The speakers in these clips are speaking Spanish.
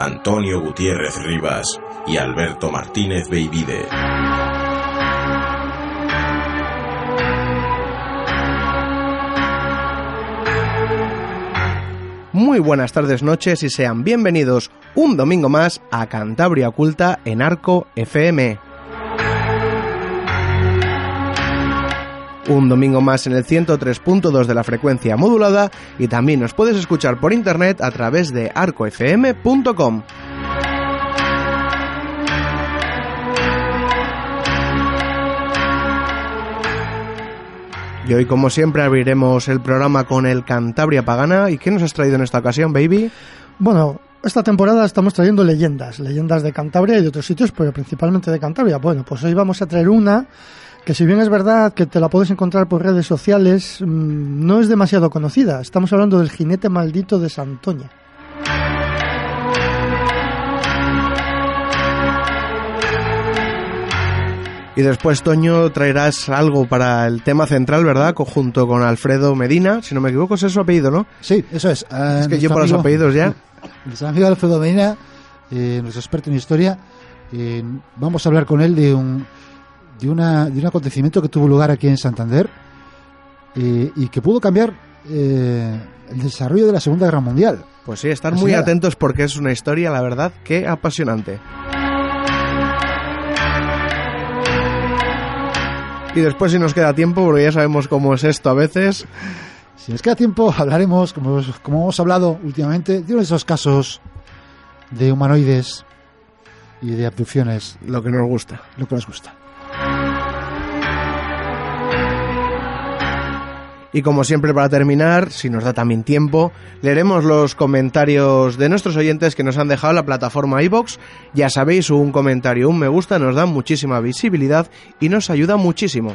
Antonio Gutiérrez Rivas y Alberto Martínez Beivide. Muy buenas tardes, noches y sean bienvenidos un domingo más a Cantabria Oculta en Arco FM. Un domingo más en el 103.2 de la frecuencia modulada y también nos puedes escuchar por internet a través de arcofm.com. Y hoy, como siempre, abriremos el programa con el Cantabria Pagana. ¿Y qué nos has traído en esta ocasión, baby? Bueno, esta temporada estamos trayendo leyendas, leyendas de Cantabria y de otros sitios, pero principalmente de Cantabria. Bueno, pues hoy vamos a traer una que si bien es verdad que te la puedes encontrar por redes sociales, mm, no es demasiado conocida. Estamos hablando del jinete maldito de Santoña. Y después, Toño, traerás algo para el tema central, ¿verdad? Junto con Alfredo Medina, si no me equivoco, es su apellido, ¿no? Sí, eso es. Uh, es que yo por los apellidos ya. Nuestro amigo Alfredo Medina, eh, nuestro experto en historia, eh, vamos a hablar con él de un, de, una, de un acontecimiento que tuvo lugar aquí en Santander eh, y que pudo cambiar el desarrollo de la Segunda Guerra Mundial. Pues sí, estar muy atentos porque es una historia, la verdad, que apasionante. Y después, si nos queda tiempo, porque ya sabemos cómo es esto a veces. Si nos queda tiempo, hablaremos, como, como hemos hablado últimamente, de uno de esos casos de humanoides y de abducciones. Lo que nos gusta. Lo que nos gusta. Y como siempre para terminar, si nos da también tiempo, leeremos los comentarios de nuestros oyentes que nos han dejado la plataforma iBox. Ya sabéis, un comentario, un me gusta nos da muchísima visibilidad y nos ayuda muchísimo.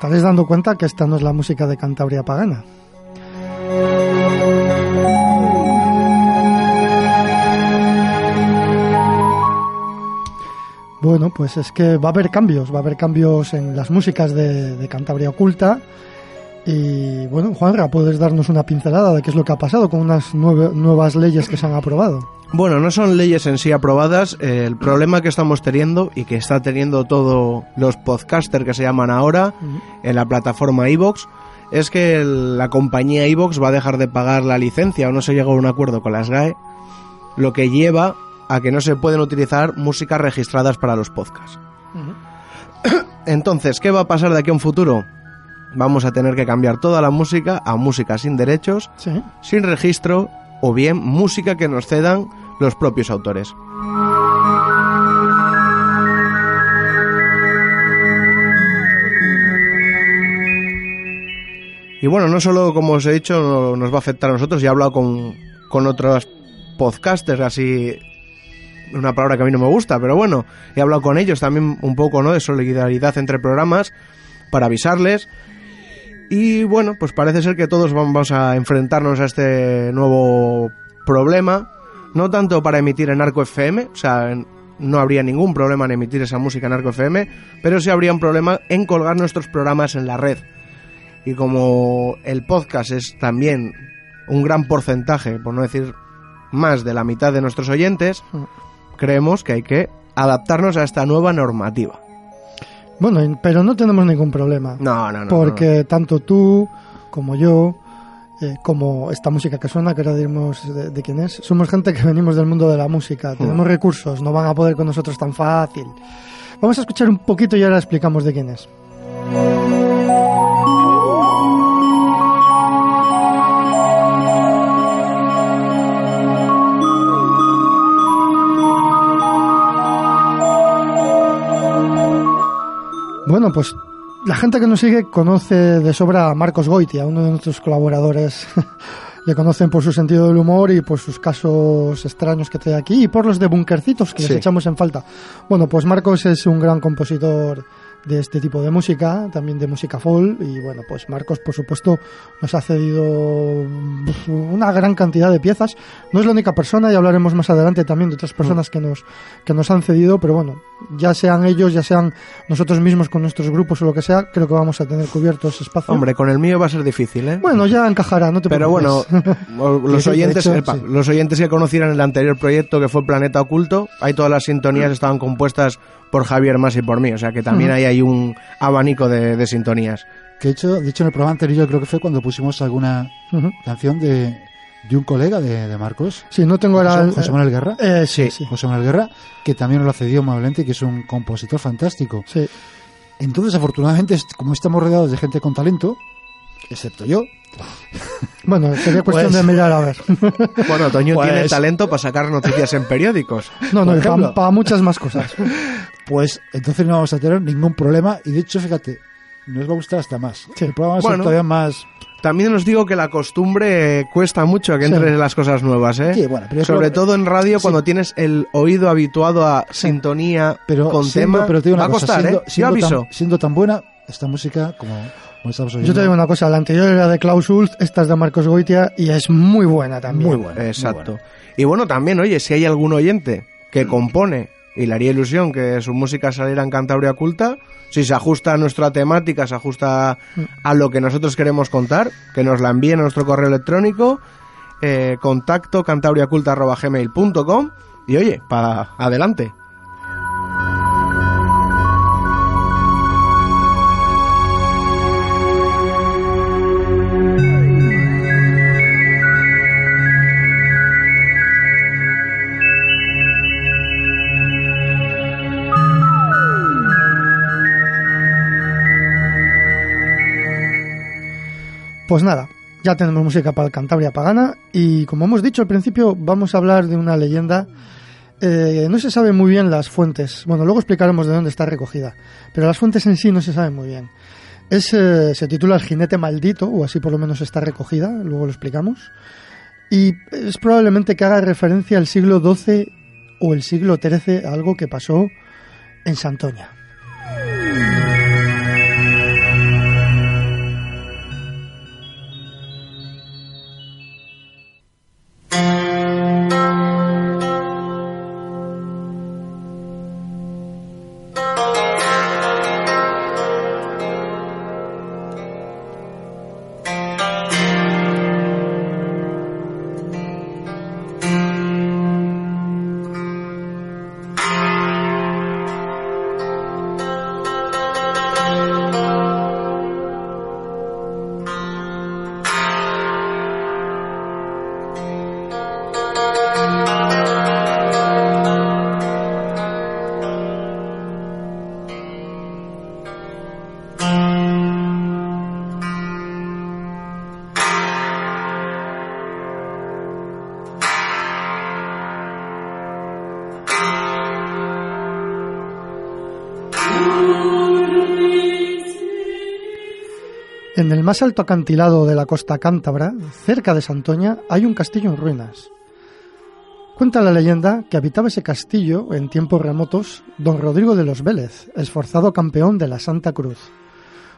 Estaréis dando cuenta que esta no es la música de Cantabria Pagana. Bueno, pues es que va a haber cambios, va a haber cambios en las músicas de, Cantabria Oculta. Y bueno, Juanra, ¿puedes darnos una pincelada de qué es lo que ha pasado con unas nuevas leyes que se han aprobado? Bueno, no son leyes en sí aprobadas. Eh, el problema que estamos teniendo y que está teniendo todos los podcasters que se llaman ahora en la plataforma iVox es que el- la compañía Evox va a dejar de pagar la licencia o no se llegó a un acuerdo con las GAE, lo que lleva a que no se pueden utilizar músicas registradas para los podcasts. Entonces, ¿qué va a pasar de aquí a un futuro? Vamos a tener que cambiar toda la música a música sin derechos, Sí. sin registro o bien música que nos cedan los propios autores. Y bueno, no solo, como os he dicho, no- nos va a afectar a nosotros, ya he hablado con, con otros podcasters, así, una palabra que a mí no me gusta, pero bueno, he hablado con ellos también un poco, ¿no?, de solidaridad entre programas, para avisarles. Y bueno, pues parece ser que todos vamos a enfrentarnos a este nuevo problema, no tanto para emitir en Arco FM, o sea, no habría ningún problema en emitir esa música en Arco FM, pero sí habría un problema en colgar nuestros programas en la red. Y como el podcast es también un gran porcentaje, por no decir más de la mitad de nuestros oyentes, creemos que hay que adaptarnos a esta nueva normativa. Bueno, pero no tenemos ningún problema. No, no, no. porque tanto tú como yo, eh, como esta música que suena, que ahora diremos de, de quién es, somos gente que venimos del mundo de la música, tenemos recursos, no van a poder con nosotros tan fácil. Vamos a escuchar un poquito y ahora explicamos de quién es. Bueno, pues la gente que nos sigue conoce de sobra a Marcos Goitia, uno de nuestros colaboradores. Le conocen por su sentido del humor y por sus casos extraños que trae aquí y por los de bunkercitos que Sí. les echamos en falta. Bueno, pues Marcos es un gran compositor de este tipo de música, también de música folk y bueno, pues Marcos por supuesto nos ha cedido uf, una gran cantidad de piezas. No es la única persona y hablaremos más adelante también de otras personas que nos que nos han cedido, pero bueno, ya sean ellos, ya sean nosotros mismos con nuestros grupos o lo que sea, creo que vamos a tener cubierto ese espacio. Hombre, con el mío va a ser difícil, ¿eh? Bueno, ya encajará, no te Pero bueno, preocupes. los oyentes, hecho, epa, sí. los oyentes que conocieran el anterior proyecto que fue Planeta Oculto, ahí todas las sintonías estaban compuestas por Javier Mas y por mí, o sea que también ahí hay un abanico de, de sintonías. Que de hecho, de hecho en el programa anterior creo que fue cuando pusimos alguna canción de, de un colega de, de Marcos, Sí, no tengo ahora... José, José Manuel Guerra. Eh, sí, sí. José Manuel Guerra, que también nos lo cedió amablemente, que es un compositor fantástico. sí. Entonces, afortunadamente, como estamos rodeados de gente con talento, excepto yo, Bueno, sería cuestión Pues- de mirar a ver. Bueno, Toño Pues- tiene talento para sacar noticias en periódicos. No, no, para muchas más cosas. pues entonces no vamos a tener ningún problema. Y de hecho, fíjate, nos va a gustar hasta más. Sí. El programa va a ser Bueno. todavía más. También os digo que la costumbre cuesta mucho que Sí. entren las cosas nuevas, ¿eh? Sí, bueno, pero Sobre creo- todo en radio, Sí. cuando tienes el oído habituado a sintonía Pero, con siendo, tema, pero te digo una va a cosa, costar, siendo, ¿eh? Yo siendo aviso. tan, siendo tan buena esta música como, como estamos oyendo. Yo te digo una cosa, la anterior era de Klaus Ulf, esta es de Marcos Goitia y es muy buena también. Muy buena. Exacto. muy buena. Y bueno, también, oye, si hay algún oyente que compone y le haría ilusión que su música saliera en Cantabria Culta, si se ajusta a nuestra temática, se ajusta a lo que nosotros queremos contar, que nos la envíen a nuestro correo electrónico, eh, contacto cantabriaculta.gmail.com y oye, para adelante. Pues nada, ya tenemos música para el Cantabria Pagana y como hemos dicho al principio vamos a hablar de una leyenda. Eh, no se sabe muy bien las fuentes. Bueno, luego explicaremos de dónde está recogida, pero las fuentes en sí no se saben muy bien. Es, eh, se titula El jinete maldito, o así por lo menos está recogida, luego lo explicamos. Y es probablemente que haga referencia al siglo XII o el siglo XIII, algo que pasó en Santoña. El más alto acantilado de la costa cántabra, cerca de Santoña, hay un castillo en ruinas. Cuenta la leyenda que habitaba ese castillo en tiempos remotos don Rodrigo de los Vélez, esforzado campeón de la Santa Cruz,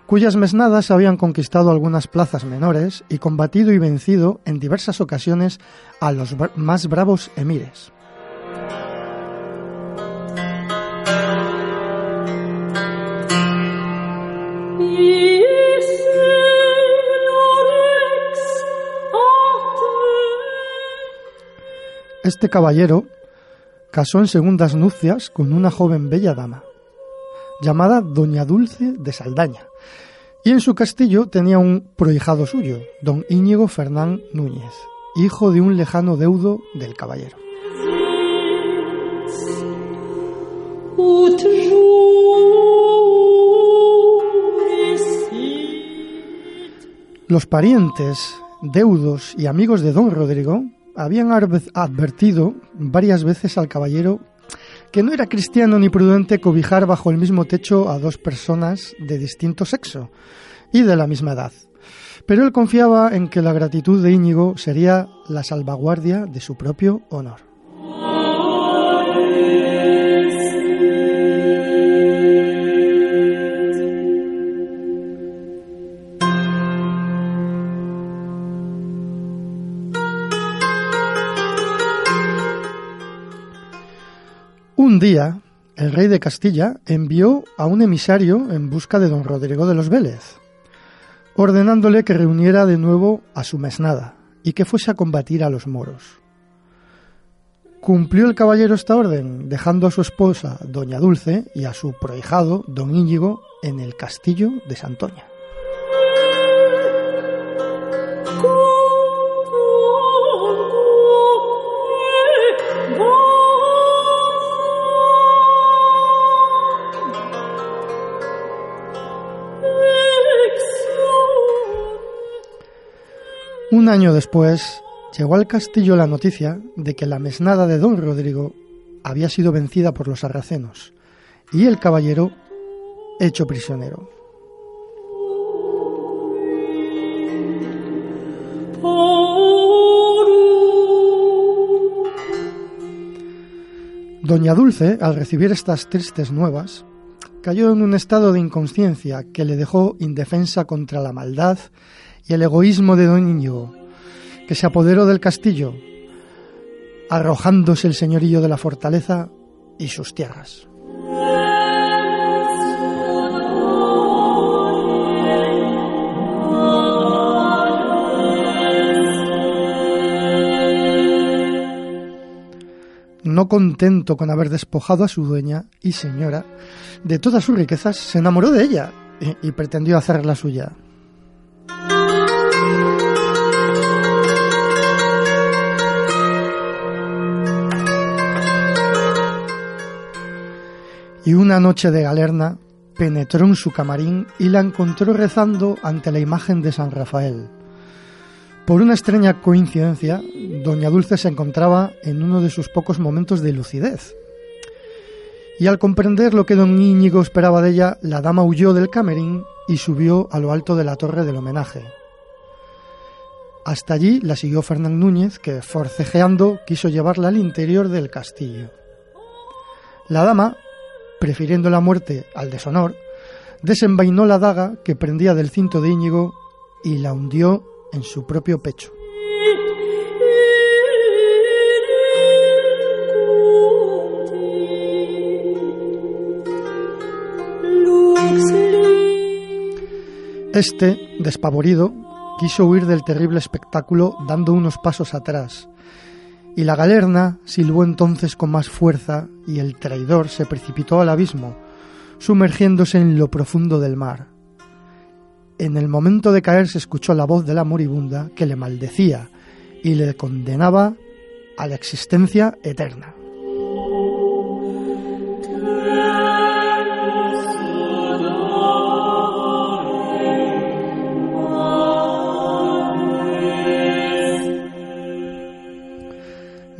cuyas mesnadas habían conquistado algunas plazas menores y combatido y vencido en diversas ocasiones a los más bravos emires. Este caballero casó en segundas nupcias con una joven bella dama, llamada Doña Dulce de Saldaña, y en su castillo tenía un prohijado suyo, don Íñigo Fernán Núñez, hijo de un lejano deudo del caballero. Los parientes, deudos y amigos de don Rodrigo habían advertido varias veces al caballero que no era cristiano ni prudente cobijar bajo el mismo techo a dos personas de distinto sexo y de la misma edad. Pero él confiaba en que la gratitud de Íñigo sería la salvaguardia de su propio honor. Un día, el rey de Castilla envió a un emisario en busca de don Rodrigo de los Vélez, ordenándole que reuniera de nuevo a su mesnada y que fuese a combatir a los moros. Cumplió el caballero esta orden, dejando a su esposa, doña Dulce, y a su prohijado, don Íñigo, en el castillo de Santoña. Un año después, llegó al castillo la noticia de que la mesnada de don Rodrigo había sido vencida por los sarracenos y el caballero hecho prisionero. Doña Dulce, al recibir estas tristes nuevas, cayó en un estado de inconsciencia que le dejó indefensa contra la maldad y el egoísmo de don que se apoderó del castillo, arrojándose el señorillo de la fortaleza y sus tierras. No contento con haber despojado a su dueña y señora de todas sus riquezas, se enamoró de ella y, y pretendió hacerla suya. Y una noche de galerna penetró en su camarín y la encontró rezando ante la imagen de San Rafael. Por una extraña coincidencia, doña Dulce se encontraba en uno de sus pocos momentos de lucidez. Y al comprender lo que don Íñigo esperaba de ella, la dama huyó del camerín y subió a lo alto de la torre del homenaje. Hasta allí la siguió Fernán Núñez, que forcejeando quiso llevarla al interior del castillo. La dama prefiriendo la muerte al deshonor, desenvainó la daga que prendía del cinto de Íñigo y la hundió en su propio pecho. Este, despavorido, quiso huir del terrible espectáculo dando unos pasos atrás, y la galerna silbó entonces con más fuerza y el traidor se precipitó al abismo, sumergiéndose en lo profundo del mar. En el momento de caer se escuchó la voz de la moribunda que le maldecía y le condenaba a la existencia eterna.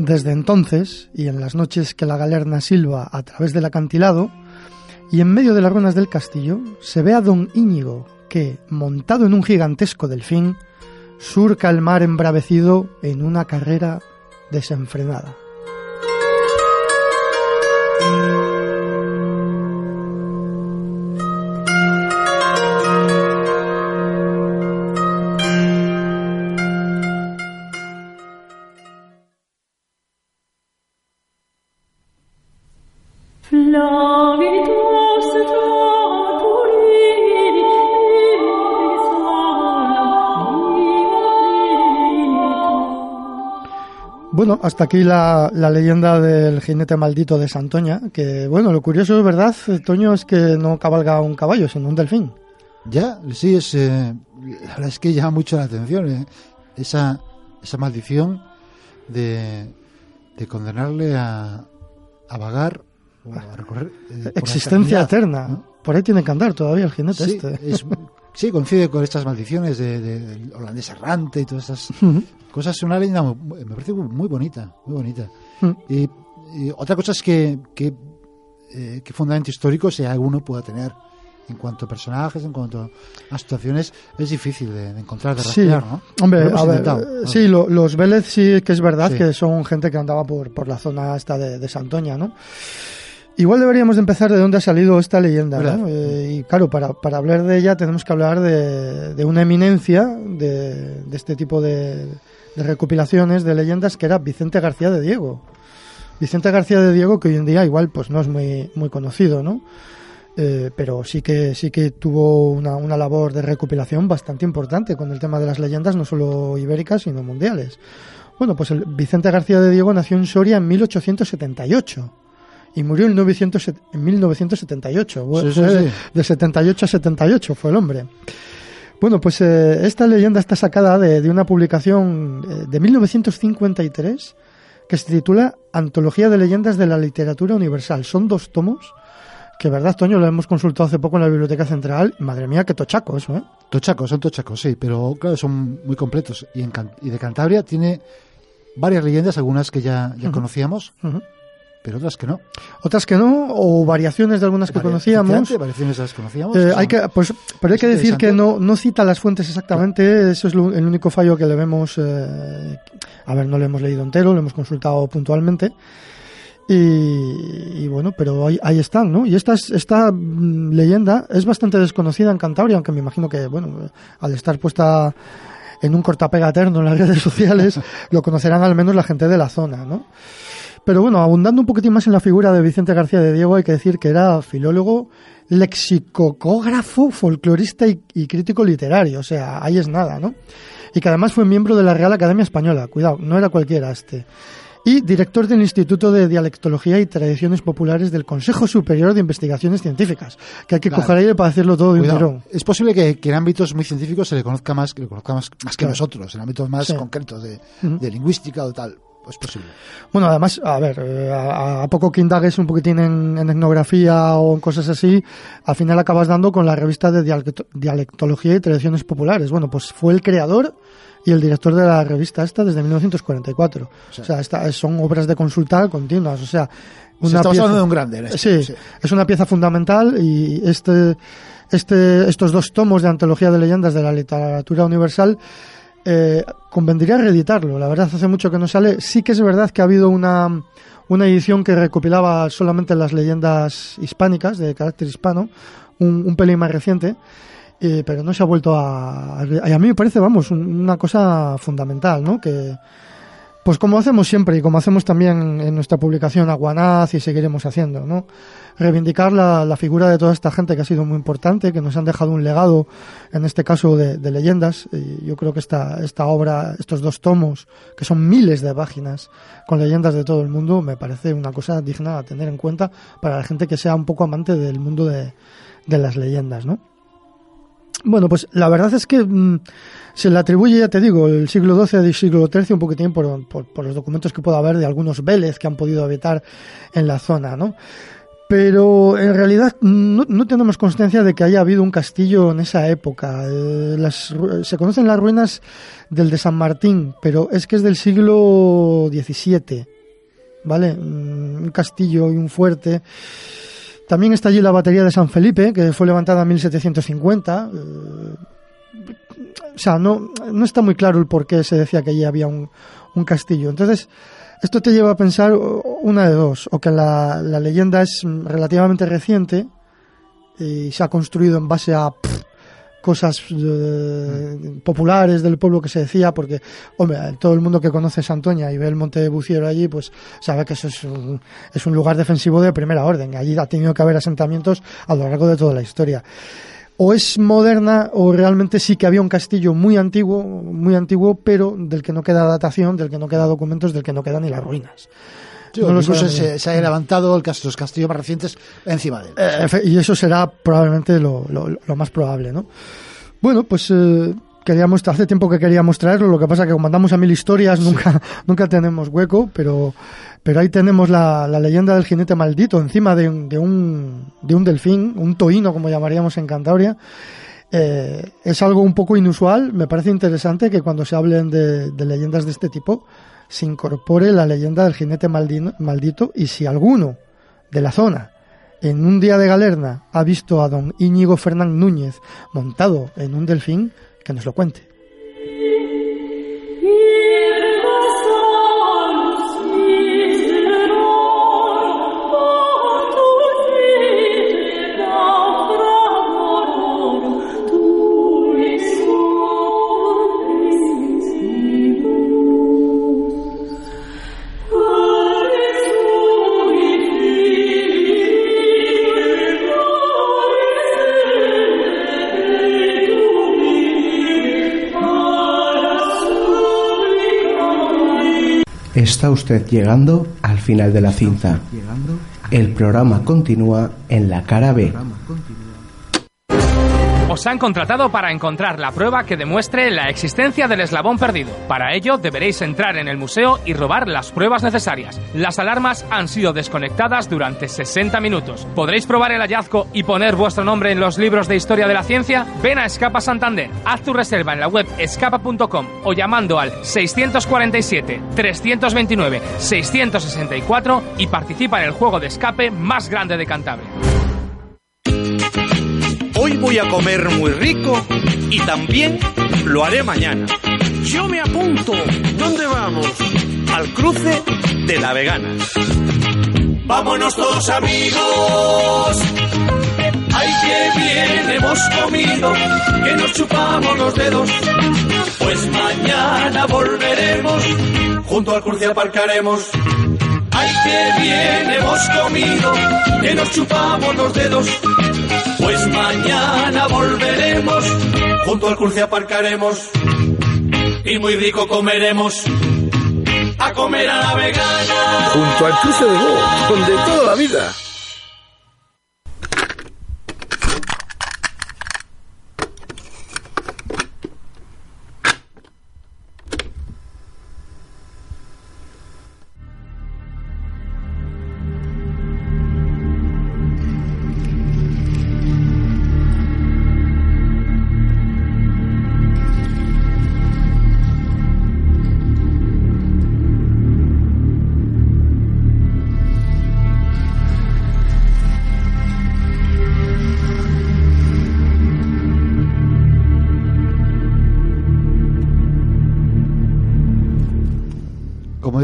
Desde entonces, y en las noches que la galerna silba a través del acantilado, y en medio de las ruinas del castillo, se ve a don Íñigo, que, montado en un gigantesco delfín, surca el mar embravecido en una carrera desenfrenada. Bueno, hasta aquí la, la, leyenda del jinete maldito de Santoña, que bueno, lo curioso es verdad, Toño, es que no cabalga un caballo, sino un delfín. Ya, sí, es, eh, la verdad es que llama mucho la atención eh, esa, esa maldición de, de condenarle a, a vagar o a recorrer. eh, Existencia eterna. Por ahí tiene que andar todavía el jinete Sí, este. es- sí, coincide con estas maldiciones de, de- del holandés errante y todas esas Ujú. cosas. Es una leyenda, me parece muy bonita, muy bonita. Y, y otra cosa es que, que, eh, que fundamento histórico si alguno pueda tener. En cuanto a personajes, en cuanto a situaciones, es difícil de, de encontrar, de Sí, rastrear, ¿no? hombre, a ver, eh, sí, lo- los Vélez sí que es verdad Sí. que son gente que andaba por, por la zona esta de, de Santoña, ¿no? Igual deberíamos de empezar de dónde ha salido esta leyenda. Eh, y claro, para, para hablar de ella tenemos que hablar de, de una eminencia de, de este tipo de, de recopilaciones de leyendas que era Vicente García de Diego. Vicente García de Diego que hoy en día igual pues no es muy, muy conocido, ¿no? Eh, pero sí que sí que tuvo una, una labor de recopilación bastante importante con el tema de las leyendas, no solo ibéricas, sino mundiales. Bueno, pues el Vicente García de Diego nació en Soria en 1878 y murió en, 900 en 1978. Fue- Sí, sí, de- sí. De 78 a 78 fue el hombre. Bueno, pues eh, esta leyenda está sacada de, de una publicación eh, de 1953 que se titula Antología de Leyendas de la Literatura Universal. Son dos tomos que, verdad, Toño, lo hemos consultado hace poco en la Biblioteca Central. Madre mía, qué tochaco eso, ¿eh? Tochacos, son tochacos, sí, pero claro, son muy completos. Y, en y de Cantabria tiene varias leyendas, algunas que ya, conocíamos, Ujú. Pero otras que no. Otras que no, o variaciones de algunas que Varia- conocíamos. Variaciones de las que conocíamos. Eh, hay que, pues, pero hay que decir que no, no cita las fuentes exactamente, eso es lo- el único fallo que le vemos. eh, a ver, no lo hemos leído entero, lo hemos consultado puntualmente. Y, y bueno, pero ahí, ahí están, ¿no? Y esta, es- esta mm, leyenda es bastante desconocida en Cantabria, aunque me imagino que, bueno, al estar puesta en un cortapega eterno en las redes sociales, lo conocerán al menos la gente de la zona, ¿no? Pero bueno, abundando un poquitín más en la figura de Vicente García de Diego, hay que decir que era filólogo, lexicógrafo, folclorista y, y crítico literario, o sea, ahí es nada, ¿no? Y que además fue miembro de la Real Academia Española, cuidado, no era cualquiera este. Y director del Instituto de Dialectología y Tradiciones Populares del Consejo Superior de Investigaciones Científicas, que hay que Claro. coger aire para decirlo todo de un tirón. Es posible que, que en ámbitos muy científicos se le conozca más, que le conozca más, más que Claro. nosotros, en ámbitos más Sí. concretos de lingüística o tal. Es posible. Bueno, además, a ver, eh, a, a poco que indagues un poquitín en, en etnografía o en cosas así, al final acabas dando con la revista de dialecto- dialectología y tradiciones populares. Bueno, pues fue el creador y el director de la revista esta desde 1944. O sea, esta- son obras de consulta continuas. O sea, Se una estamos pieza- de un grande. en esto, Sí, sí. es una pieza fundamental y este, este, estos dos tomos de antología de leyendas de la literatura universal eh, convendría reeditarlo. La verdad, hace mucho que no sale. Sí que es verdad que ha habido una, una edición que recopilaba solamente las leyendas hispánicas, de carácter hispano, un, un pelín más reciente, eh, pero no se ha vuelto a, a... a mí me parece, vamos, un- una cosa fundamental, ¿no? Que, pues como hacemos siempre y como hacemos también en nuestra publicación Aguanaz y seguiremos haciendo, ¿no? Reivindicar la, la figura de toda esta gente que ha sido muy importante, que nos han dejado un legado, en este caso de, de leyendas. Y yo creo que esta, esta obra, estos dos tomos, que son miles de páginas con leyendas de todo el mundo, me parece una cosa digna a tener en cuenta para la gente que sea un poco amante del mundo de, de las leyendas, ¿no? Bueno, pues la verdad es que mm, se le atribuye, ya te digo, el siglo XII y siglo XIII un poquitín por, por, los documentos que pueda haber de algunos Vélez que han podido habitar en la zona, ¿no? pero en realidad no, tenemos constancia de que haya habido un castillo en esa época. Eh, las, se conocen las ruinas del de San Martín, pero es que es del siglo XVII, ¿vale? Un castillo y un fuerte. También está allí la batería de San Felipe, que fue levantada en 1750. Eh, o sea, no, no está muy claro el por qué se decía que allí había un, un castillo. Entonces, esto te lleva a pensar una de dos, o que la, leyenda es relativamente reciente y se ha construido en base a cosas eh, populares del pueblo que se decía, porque, hombre, todo el mundo que conoce Santoña y ve el Monte de Buciero allí, pues sabe que eso es un, es un lugar defensivo de primera orden. Allí ha tenido que haber asentamientos a lo largo de toda la historia o es moderna o realmente sí que había un castillo muy antiguo, muy antiguo, pero del que no queda datación, del que no queda documentos, del que no quedan ni las ruinas. no se, se, haya levantado el, los castillos más recientes encima de él. Eh, y eso será probablemente lo, más probable, ¿no? Bueno, pues eh, queríamos, hace tiempo que queríamos traerlo, lo que pasa que como mandamos a mil historias nunca, nunca tenemos hueco, pero pero ahí tenemos la, leyenda del jinete maldito encima de, un, de, un, de un delfín, un toíno como llamaríamos en Cantabria. Eh, es algo un poco inusual, me parece interesante que cuando se hablen de, leyendas de este tipo se incorpore la leyenda del jinete maldito y si alguno de la zona en un día de galerna ha visto a don Íñigo Fernán Núñez montado en un delfín, que nos lo cuente. Está usted llegando al final de la cinta. El programa continúa en la cara B. Os han contratado para encontrar la prueba que demuestre la existencia del eslabón perdido. Para ello deberéis entrar en el museo y robar las pruebas necesarias. Las alarmas han sido desconectadas durante 60 minutos. ¿Podréis probar el hallazgo y poner vuestro nombre en los libros de historia de la ciencia? Ven a Escapa Santander, haz tu reserva en la web escapa.com o llamando al 647 329 664 y participa en el juego de escape más grande de Cantabria. Hoy voy a comer muy rico y también lo haré mañana. Yo me apunto. ¿Dónde vamos? Al cruce de la vegana. Vámonos todos amigos. Ay, qué bien hemos comido, que nos chupamos los dedos. Pues mañana volveremos, junto al cruce aparcaremos. Ay, qué bien hemos comido, que nos chupamos los dedos. Pues mañana volveremos, junto al cruce aparcaremos y muy rico comeremos. A comer a la vegana. Junto al cruce de Go, donde toda la vida.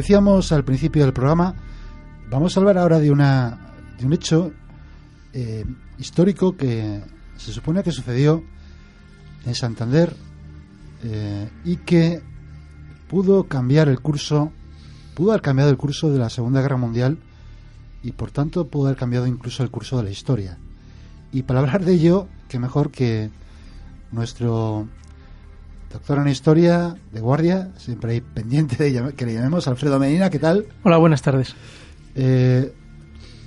Decíamos al principio del programa, vamos a hablar ahora de, una, de un hecho eh, histórico que se supone que sucedió en Santander eh, y que pudo cambiar el curso, pudo haber cambiado el curso de la Segunda Guerra Mundial y por tanto pudo haber cambiado incluso el curso de la historia. Y para hablar de ello, qué mejor que nuestro Doctor en Historia, de guardia, siempre hay pendiente de que le llamemos Alfredo Medina, ¿qué tal? Hola, buenas tardes. Eh,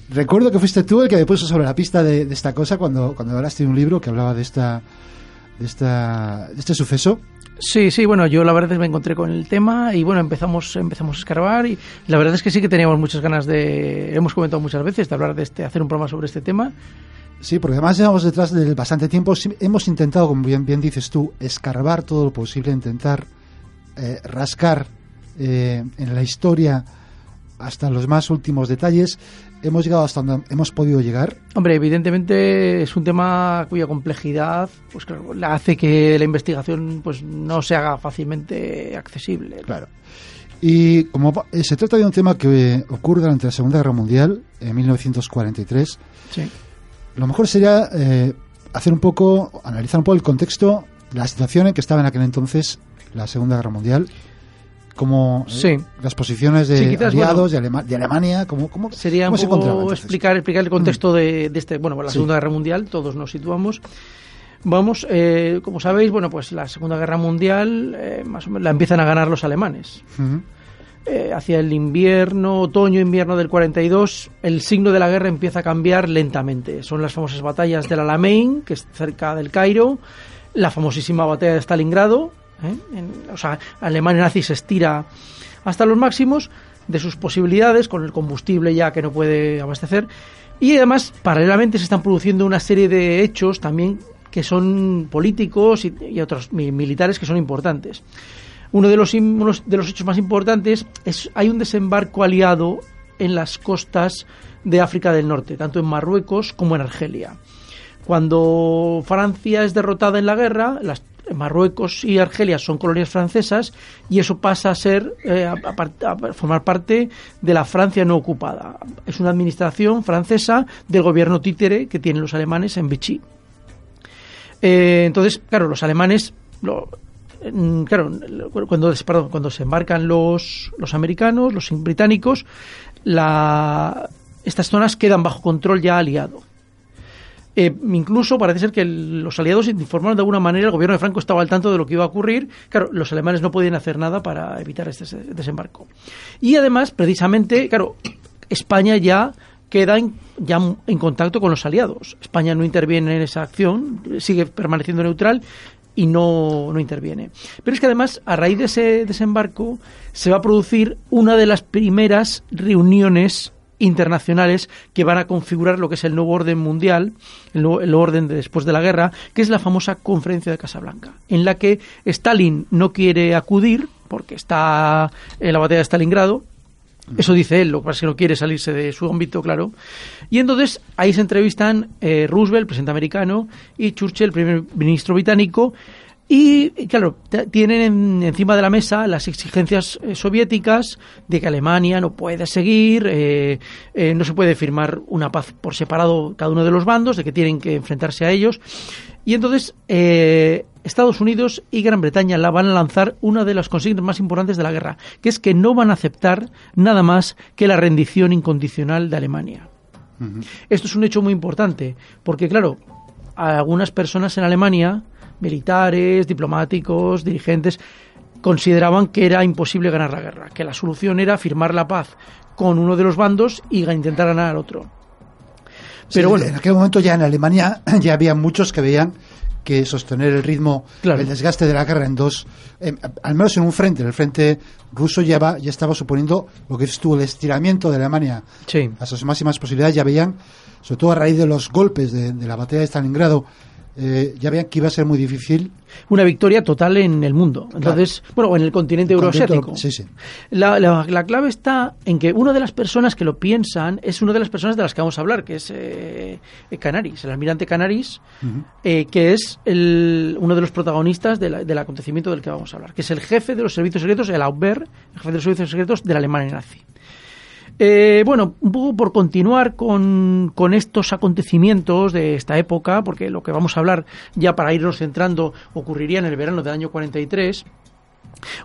recuerdo que fuiste tú el que me puso sobre la pista de, esta cosa cuando, cuando hablaste de un libro que hablaba de esta de, esta, de este suceso. Sí, sí, bueno, yo la verdad es que me encontré con el tema y bueno, empezamos, empezamos a escarbar y la verdad es que sí que teníamos muchas ganas de, hemos comentado muchas veces, de hablar de este, hacer un programa sobre este tema. Sí, porque además llevamos detrás de bastante tiempo, hemos intentado, como bien, bien dices tú, escarbar todo lo posible, intentar eh, rascar eh, en la historia hasta los más últimos detalles. Hemos llegado hasta donde hemos podido llegar. Hombre, evidentemente es un tema cuya complejidad pues claro, la hace que la investigación pues no se haga fácilmente accesible. Claro. Y como eh, se trata de un tema que ocurre durante la Segunda Guerra Mundial, en 1943, Sí. Lo mejor sería eh, hacer un poco, analizar un poco el contexto, la situación en que estaba en aquel entonces la Segunda Guerra Mundial, como eh, Sí. las posiciones de Sí, quizás, aliados, de, Alema- de Alemania, como, cómo, Sería cómo un se encontraba poco entonces? explicar, explicar el contexto de, de este, bueno, la Sí. Segunda Guerra Mundial, todos nos situamos. Vamos, eh, como sabéis, bueno, pues la Segunda Guerra Mundial eh, más o menos la empiezan a ganar los alemanes. Eh, hacia el invierno, otoño-invierno del 42, el signo de la guerra empieza a cambiar lentamente. Son las famosas batallas del Alamein, que es cerca del Cairo, la famosísima batalla de Stalingrado. ¿eh? En- o sea, Alemania nazi se estira hasta los máximos de sus posibilidades, con el combustible ya que no puede abastecer. Y además, paralelamente, se están produciendo una serie de hechos también que son políticos y, y otros mi- militares que son importantes. Uno de los, de los hechos más importantes es hay un desembarco aliado en las costas de África del Norte, tanto en Marruecos como en Argelia. Cuando Francia es derrotada en la guerra, las Marruecos y Argelia son colonias francesas y eso pasa a ser eh, a, formar parte de la Francia no ocupada. Es una administración francesa del gobierno títere que tienen los alemanes en Vichy. Eh, entonces, claro, los alemanes, claro, lo- cuando, perdón, cuando se embarcan los, los americanos, los británicos, la, estas zonas quedan bajo control ya aliado. Eh, incluso parece ser que los aliados informaron de alguna manera, el gobierno de Franco estaba al tanto de lo que iba a ocurrir. Claro, los alemanes no podían hacer nada para evitar este se- desembarco. Y además, precisamente, claro, España ya queda ya en contacto con los aliados. España no interviene en esa acción, sigue permaneciendo neutral y no, no interviene. Pero es que además, a raíz de ese desembarco, se va a producir una de las primeras reuniones internacionales que van a configurar lo que es el nuevo orden mundial, el nuevo, el orden de después de la guerra, que es la famosa conferencia de Casablanca, en la que Stalin no quiere acudir porque está en la batalla de Stalingrado, eso dice él, lo que pasa es que no quiere salirse de su ámbito, claro. Y entonces ahí se entrevistan eh, Roosevelt, presidente americano, y Churchill, primer ministro británico. Y, claro, tienen en- encima de la mesa las exigencias eh, soviéticas de que Alemania no puede seguir, eh, eh, no se puede firmar una paz por separado cada uno de los bandos, de que tienen que enfrentarse a ellos. Y entonces eh, Estados Unidos y Gran Bretaña la van a lanzar una de las consignas más importantes de la guerra, que es que no van a aceptar nada más que la rendición incondicional de Alemania. Esto es un hecho muy importante, porque claro, a algunas personas en Alemania, militares, diplomáticos, dirigentes, consideraban que era imposible ganar la guerra, que la solución era firmar la paz con uno de los bandos y intentar ganar al otro. Pero Sí, bueno, en aquel momento ya en Alemania ya había muchos que veían que sostener el ritmo, Claro. el desgaste de la guerra en dos, em, al menos en un frente, en el frente ruso ya, va- ya estaba suponiendo lo que estuvo el estiramiento de Alemania sí. a sus máximas posibilidades, ya veían, sobre todo a raíz de los golpes de, de la batalla de Stalingrado, eh, ya veían que iba a ser muy difícil. una victoria total en el mundo. Entonces, bueno, en el continente euroasiático. Sí, sí. La, la- la clave está en que una de las personas que lo piensan es una de las personas de las que vamos a hablar, que es eh, Canaris, el almirante Canaris, eh, que es el- uno de los protagonistas de la- del acontecimiento del que vamos a hablar, que es el jefe de los servicios secretos, el Abwehr, el jefe de los servicios secretos de la Alemania nazi. Eh, bueno, un poco por continuar con, con estos acontecimientos de esta época, porque lo que vamos a hablar ya para irnos centrando ocurriría en el verano del año 43.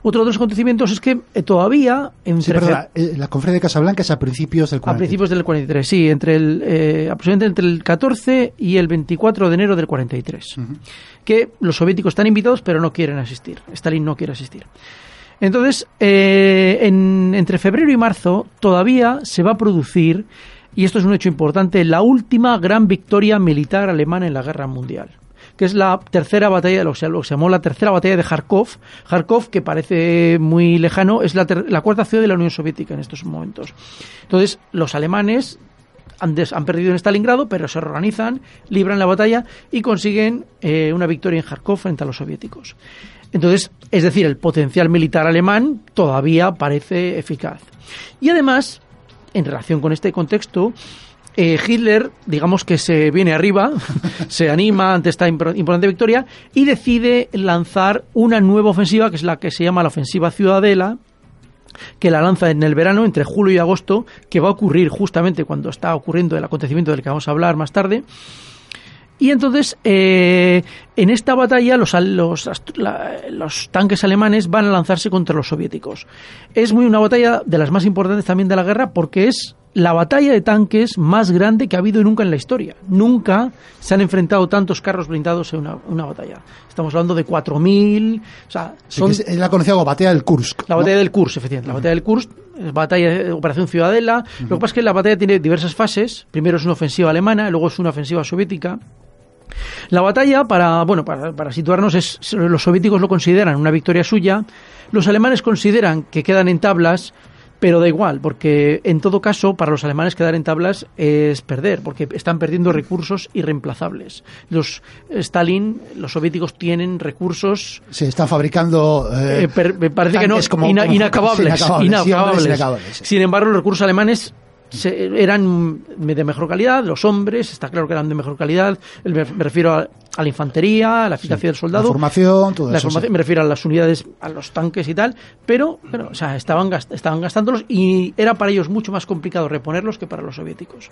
Otro de los acontecimientos es que eh, todavía en Sí, perdona, eh, la conferencia de Casablanca es a principios del a 40. principios del 43, sí, entre el, eh, aproximadamente entre el 14 y el 24 de enero del 43. Que los soviéticos están invitados, pero no quieren asistir. Stalin no quiere asistir. Entonces, eh, en- entre febrero y marzo todavía se va a producir, y esto es un hecho importante, la última gran victoria militar alemana en la guerra mundial. que es la tercera batalla, lo que se, llamó la tercera batalla de Kharkov. Kharkov, que parece muy lejano, es la, la cuarta ciudad de la Unión Soviética en estos momentos. Entonces, los alemanes han, han perdido en Stalingrado, pero se organizan, libran la batalla y consiguen eh, una victoria en Kharkov frente a los soviéticos. Entonces, es decir, el potencial militar alemán todavía parece eficaz. Y además, en relación con este contexto, eh, Hitler, digamos que se viene arriba, se anima ante esta impor- importante victoria y decide lanzar una nueva ofensiva, que es la que se llama la ofensiva Ciudadela, que la lanza en el verano, entre julio y agosto, que va a ocurrir justamente cuando está ocurriendo el acontecimiento del que vamos a hablar más tarde. Y entonces, eh, en esta batalla, los, los, la- los tanques alemanes van a lanzarse contra los soviéticos. Es muy una batalla de las más importantes también de la guerra porque es la batalla de tanques más grande que ha habido nunca en la historia. Nunca se han enfrentado tantos carros blindados en una, una batalla. Estamos hablando de 4.000. O sea, Sí, son es, es la conocida como batalla del Kursk. la ¿no? batalla del Kursk, efectivamente. La batalla del Kursk, es batalla de Operación Ciudadela. Lo que pasa es que la batalla tiene diversas fases. Primero es una ofensiva alemana, luego es una ofensiva soviética. La batalla, para, bueno, para, para situarnos, es, los soviéticos lo consideran una victoria suya. Los alemanes consideran que quedan en tablas, pero da igual, porque en todo caso, para los alemanes quedar en tablas es perder, porque están perdiendo recursos irreemplazables. Los Stalin, los soviéticos tienen recursos Se están fabricando. eh, eh, per- parece que no, tanques como- ina- como- inacabables. Sin embargo, los recursos alemanes se- eran de mejor calidad, los hombres, está claro que eran de mejor calidad, me, refiero a, a la infantería, a la eficacia del La soldado, formación, todo la eso. formación, sí. me refiero a las unidades, a los tanques y tal, pero, pero, o sea, estaban, gast- estaban gastándolos y era para ellos mucho más complicado reponerlos que para los soviéticos.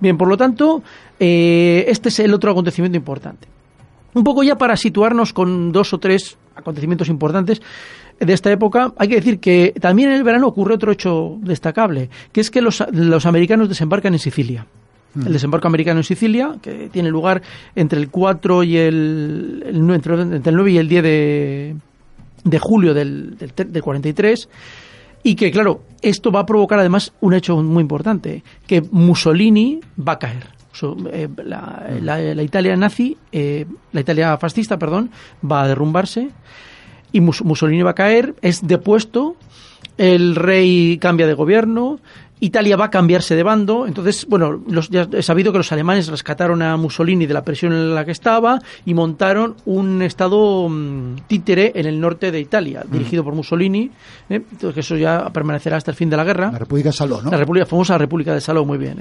Bien, por lo tanto, eh, este es el otro acontecimiento importante. Un poco ya para situarnos con dos o tres acontecimientos importantes de esta época, hay que decir que también en el verano ocurre otro hecho destacable, que es que los, los americanos desembarcan en Sicilia. El desembarco americano en Sicilia, que tiene lugar entre el 4 y el, el nue- entre, entre el 9 y el 10 de, de julio del, del, te- del 43, y que, claro, esto va a provocar además un hecho muy importante, que Mussolini va a caer. Eh, la, la- la Italia nazi, eh, la Italia fascista, perdón, va a derrumbarse y Mus- Mussolini va a caer, es depuesto, el rey cambia de gobierno, Italia va a cambiarse de bando, entonces, bueno, los, ya he sabido que los alemanes rescataron a Mussolini de la presión en la que estaba y montaron un estado mm, títere en el norte de Italia, dirigido por Mussolini, ¿eh? Entonces, que eso ya permanecerá hasta el fin de la guerra. La República Saló, ¿no? La República, famosa República de Saló, muy bien.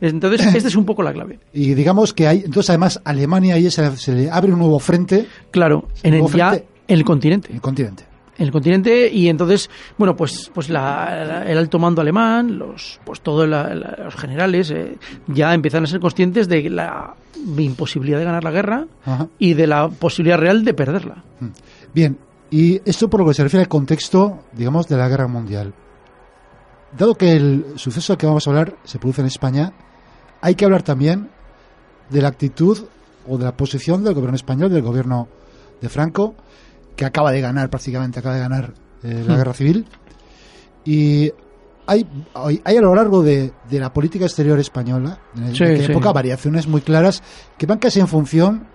Entonces, esta es un poco la clave. Y digamos que hay, entonces además Alemania ahí se, le- se le abre un nuevo frente Claro, en el, ya frente. En el continente. en el continente. en el continente y entonces bueno pues pues la- la- el alto mando alemán los pues todos los generales eh, ya empiezan a ser conscientes de la imposibilidad de ganar la guerra Ajá. y de la posibilidad real de perderla Bien, y esto por lo que se refiere al contexto, digamos, de la guerra mundial. Dado que el suceso del que vamos a hablar se produce en España, hay que hablar también de la actitud o de la posición del gobierno español, del gobierno de Franco, que acaba de ganar, prácticamente acaba de ganar eh, la Hmm. guerra civil. Y hay, hay, a lo largo de, de la política exterior española, en Sí, aquella sí. época, variaciones muy claras que van casi en función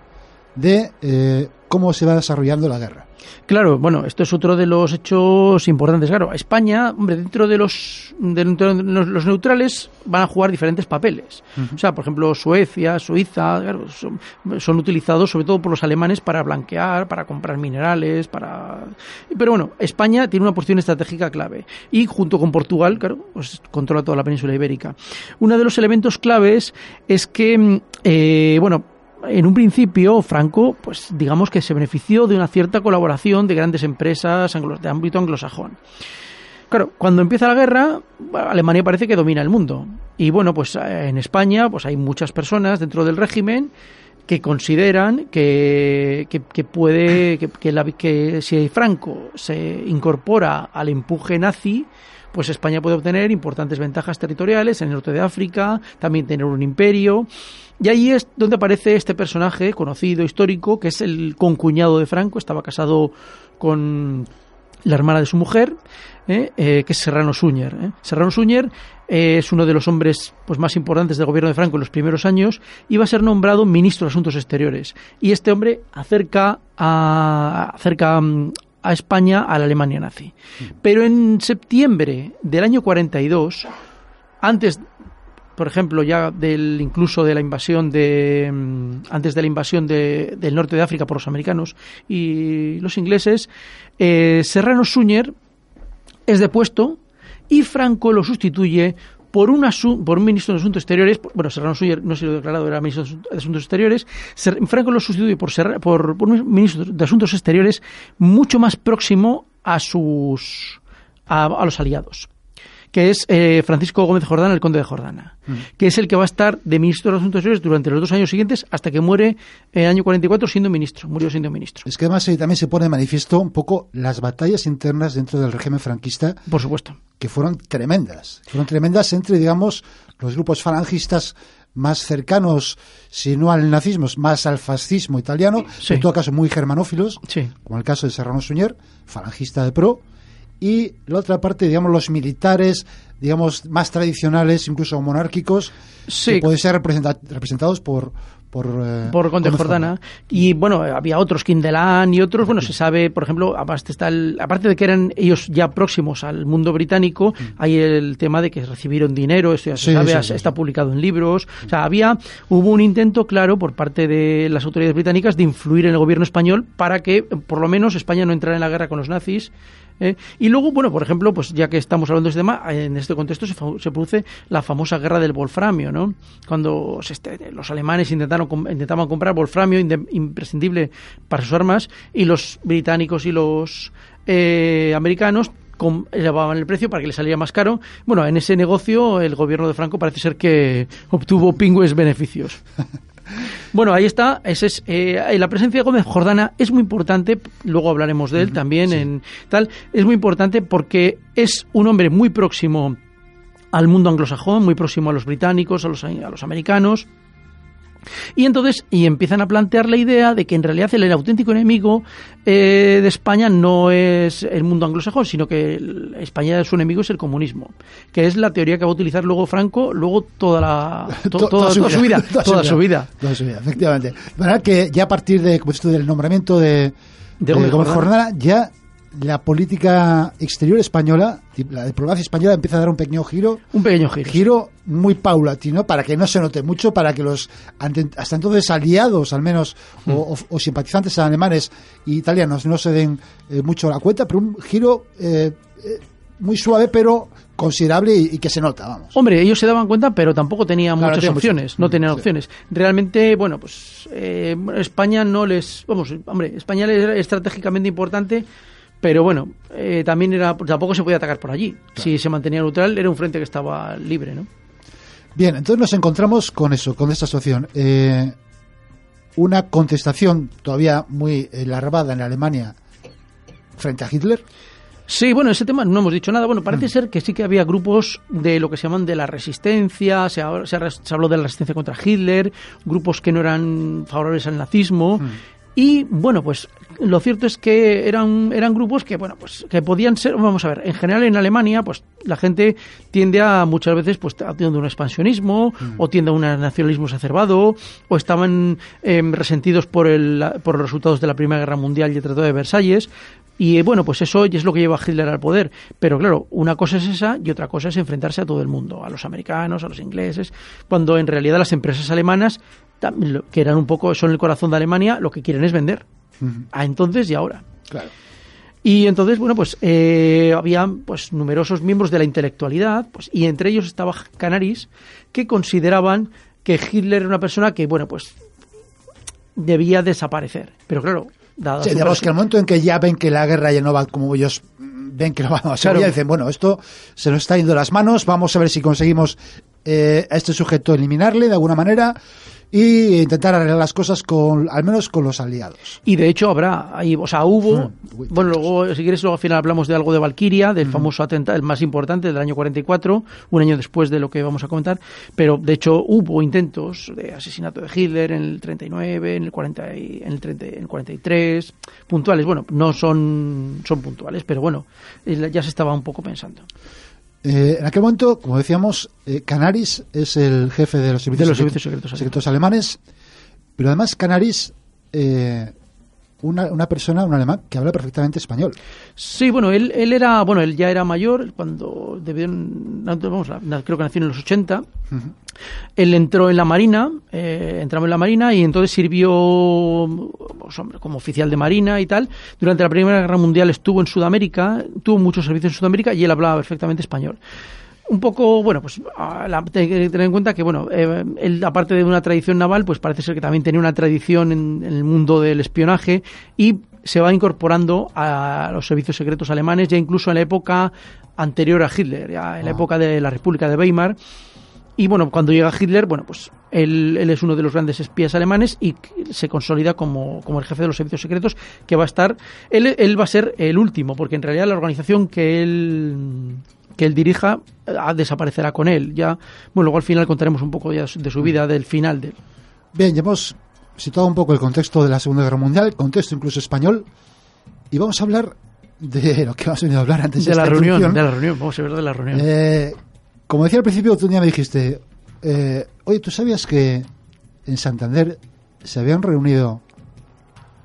de eh, cómo se va desarrollando la guerra. Claro, bueno, esto es otro de los hechos importantes. Claro, España, hombre, dentro de los, dentro de los, neutrales van a jugar diferentes papeles. O sea, por ejemplo, Suecia, Suiza, claro, son, son utilizados sobre todo por los alemanes para blanquear, para comprar minerales, para... Pero bueno, España tiene una posición estratégica clave. Y junto con Portugal, claro, pues controla toda la península ibérica. Uno de los elementos claves es que, mm, eh, bueno, en un principio, Franco, pues digamos que se benefició de una cierta colaboración de grandes empresas de ámbito anglosajón. Claro, cuando empieza la guerra, Alemania parece que domina el mundo. Y bueno, pues en España pues hay muchas personas dentro del régimen que consideran que, que, puede que la- que si Franco se incorpora al empuje nazi, pues España puede obtener importantes ventajas territoriales en el norte de África, también tener un imperio. Y ahí es donde aparece este personaje conocido, histórico, que es el concuñado de Franco, estaba casado con, la hermana de su mujer, ¿eh? Eh, que es Serrano Suñer. ¿eh? Serrano Suñer es uno de los hombres pues, más importantes del gobierno de Franco en los primeros años y va a ser nombrado ministro de Asuntos Exteriores. Y este hombre acerca a, acerca mm, a España a la Alemania nazi. Pero en septiembre del año 42, antes por ejemplo, ya del incluso de la invasión de mm, antes de la invasión de- del norte de África por los americanos y los ingleses, eh, Serrano Suñer es depuesto y Franco lo sustituye por un, por un ministro de Asuntos Exteriores, bueno, Serrano Suñer no se lo declarado, era ministro de Asun- de Asuntos Exteriores, Franco lo sustituye por, Serra- por, un ministro de Asuntos Exteriores mucho más próximo a sus a los aliados que es eh, Francisco Gómez Jordana, el conde de Jordana, que es el que va a estar de ministro de Asuntos Exteriores durante los dos años siguientes hasta que muere en el año 44 siendo ministro, murió siendo ministro. Es que además eh, también se pone de manifiesto un poco las batallas internas dentro del régimen franquista, Por supuesto. que fueron tremendas. Fueron tremendas entre, digamos, los grupos falangistas más cercanos, si no al nazismo, más al fascismo italiano, Sí. en todo caso muy germanófilos, Sí. como el caso de Serrano Suñer, falangista de pro, y la otra parte, digamos, los militares, digamos, más tradicionales, incluso monárquicos, Sí. que pueden ser representa- representados por... Por, eh, por Conde Jordana. Y bueno había otros Kindelán y otros bueno se sabe por ejemplo aparte está el- aparte de que eran ellos ya próximos al mundo británico hay el tema de que recibieron dinero esto ya se Sí, sabe está publicado en libros. O sea había hubo un intento claro por parte de las autoridades británicas de influir en el gobierno español para que por lo menos España no entrara en la guerra con los nazis ¿eh? Y luego, bueno, por ejemplo, pues ya que estamos hablando de este tema, en este contexto se, se produce la famosa guerra del wolframio, ¿no? Cuando este- los alemanes intentaron intentaban comprar wolframio imprescindible para sus armas y los británicos y los eh, americanos elevaban el precio para que le saliera más caro. Bueno, en ese negocio el gobierno de Franco parece ser que obtuvo pingües beneficios. Bueno, ahí está. Ese es, eh, la presencia de Gómez Jordana es muy importante. Luego hablaremos de él también en tal. Es muy importante porque es un hombre muy próximo al mundo anglosajón, muy próximo a los británicos, a los, a los americanos. Y entonces y empiezan a plantear la idea de que en realidad el, auténtico enemigo eh, de España no es el mundo anglosajón, sino que el- España su enemigo es el comunismo, que es la teoría que va a utilizar luego Franco, luego toda la to- To- toda, toda su vida, toda su vida. Toda su vida, efectivamente. ¿Verdad que ya a partir de, como esto del nombramiento de, de Gómez Gómez Jordana. Jordana, ya la política exterior española, la diplomacia española empieza a dar un pequeño giro, Un pequeño giro. giro muy paulatino para que no se note mucho, para que los hasta entonces aliados, al menos, o, o- o simpatizantes alemanes e italianos no se den eh, mucho la cuenta, pero un giro eh, eh, muy suave, pero considerable y, y que se nota, vamos. Hombre, ellos se daban cuenta, pero tampoco tenían Claro, muchas opciones. No Mm, tenían sí. opciones. Realmente, bueno, pues eh, España no les. Vamos, hombre, España era estratégicamente importante, pero bueno, eh, también era. Tampoco se podía atacar por allí. Si se mantenía neutral, era un frente que estaba libre, ¿no? Bien, entonces nos encontramos con eso, con esta situación. Eh, una contestación todavía muy larvada en Alemania frente a Hitler. Sí, bueno, ese tema no hemos dicho nada. Bueno, Mm. parece ser que sí que había grupos de lo que se llaman de la resistencia, se, ha- se, ha- se habló de la resistencia contra Hitler, grupos que no eran favorables al nazismo. Mm. Y bueno, pues lo cierto es que eran, eran grupos que, bueno, pues que podían ser, vamos a ver, en general en Alemania, pues la gente tiende a muchas veces, pues a tiende a un expansionismo, o tiende a un nacionalismo exacerbado, o estaban em, resentidos por, el, por los resultados de la Primera Guerra Mundial y el Tratado de Versalles. Y eh, bueno, pues eso es lo que lleva a Hitler al poder. Pero claro, una cosa es esa y otra cosa es enfrentarse a todo el mundo, a los americanos, a los ingleses, cuando en realidad las empresas alemanas, que eran un poco, son el corazón de Alemania, lo que quieren es vender. A entonces y ahora. Claro. Y entonces, bueno, pues eh, había pues numerosos miembros de la intelectualidad, pues, y entre ellos estaba Canaris, que consideraban que Hitler era una persona que, bueno, pues debía desaparecer. Pero claro, dada Sí, digamos que al momento en que ya ven que la guerra ya no va como ellos ven que no va a ser, Claro. dicen, bueno, esto se nos está yendo de las manos, vamos a ver si conseguimos eh, a este sujeto eliminarle de alguna manera. Y intentar arreglar las cosas con, al menos con los aliados. Y de hecho habrá, ahí, o sea, hubo, Mm, uy, bueno, luego, si quieres, luego al final hablamos de algo de Valkyria, del famoso atentado, el más importante del año 44, un año después de lo que vamos a comentar, pero de hecho hubo intentos de asesinato de Hitler en el 39, en el 40, y- en el, 30 en el 43, puntuales, bueno, no son, son puntuales, pero bueno, eh, ya se estaba un poco pensando. Eh, en aquel momento, como decíamos, eh, Canaris es el jefe de los servicios, De los secretos, servicios secretos alemanes, pero además Canaris, eh, una, una persona, un alemán, que habla perfectamente español. Sí, bueno, él, él era, bueno, él ya era mayor cuando debieron, vamos, creo que nació en los 80. Él entró en la Marina, eh, entramos en la Marina y entonces sirvió pues, hombre, como oficial de Marina y tal. Durante la Primera Guerra Mundial estuvo en Sudamérica, tuvo muchos servicios en Sudamérica y él hablaba perfectamente español. Un poco, bueno, pues a la- hay que tener en cuenta que, bueno, eh, él, aparte de una tradición naval, pues parece ser que también tenía una tradición en, en el mundo del espionaje y se va incorporando a los servicios secretos alemanes, ya incluso en la época anterior a Hitler, ya en la época de la República de Weimar. Y bueno, cuando llega Hitler, bueno, pues él, él es uno de los grandes espías alemanes y se consolida como, como el jefe de los servicios secretos, que va a estar, él, él va a ser el último, porque en realidad la organización que él que él dirija eh, desaparecerá con él. Ya, bueno, luego al final contaremos un poco ya de su vida, del final de él. Bien, ya hemos situado un poco el contexto de la Segunda Guerra Mundial, contexto incluso español, y vamos a hablar de lo que hemos venido a hablar antes De la esta reunión, de la reunión, vamos a ver de la reunión. Eh, como decía al principio, tú un día me dijiste, eh, oye, ¿tú sabías que en Santander se habían reunido...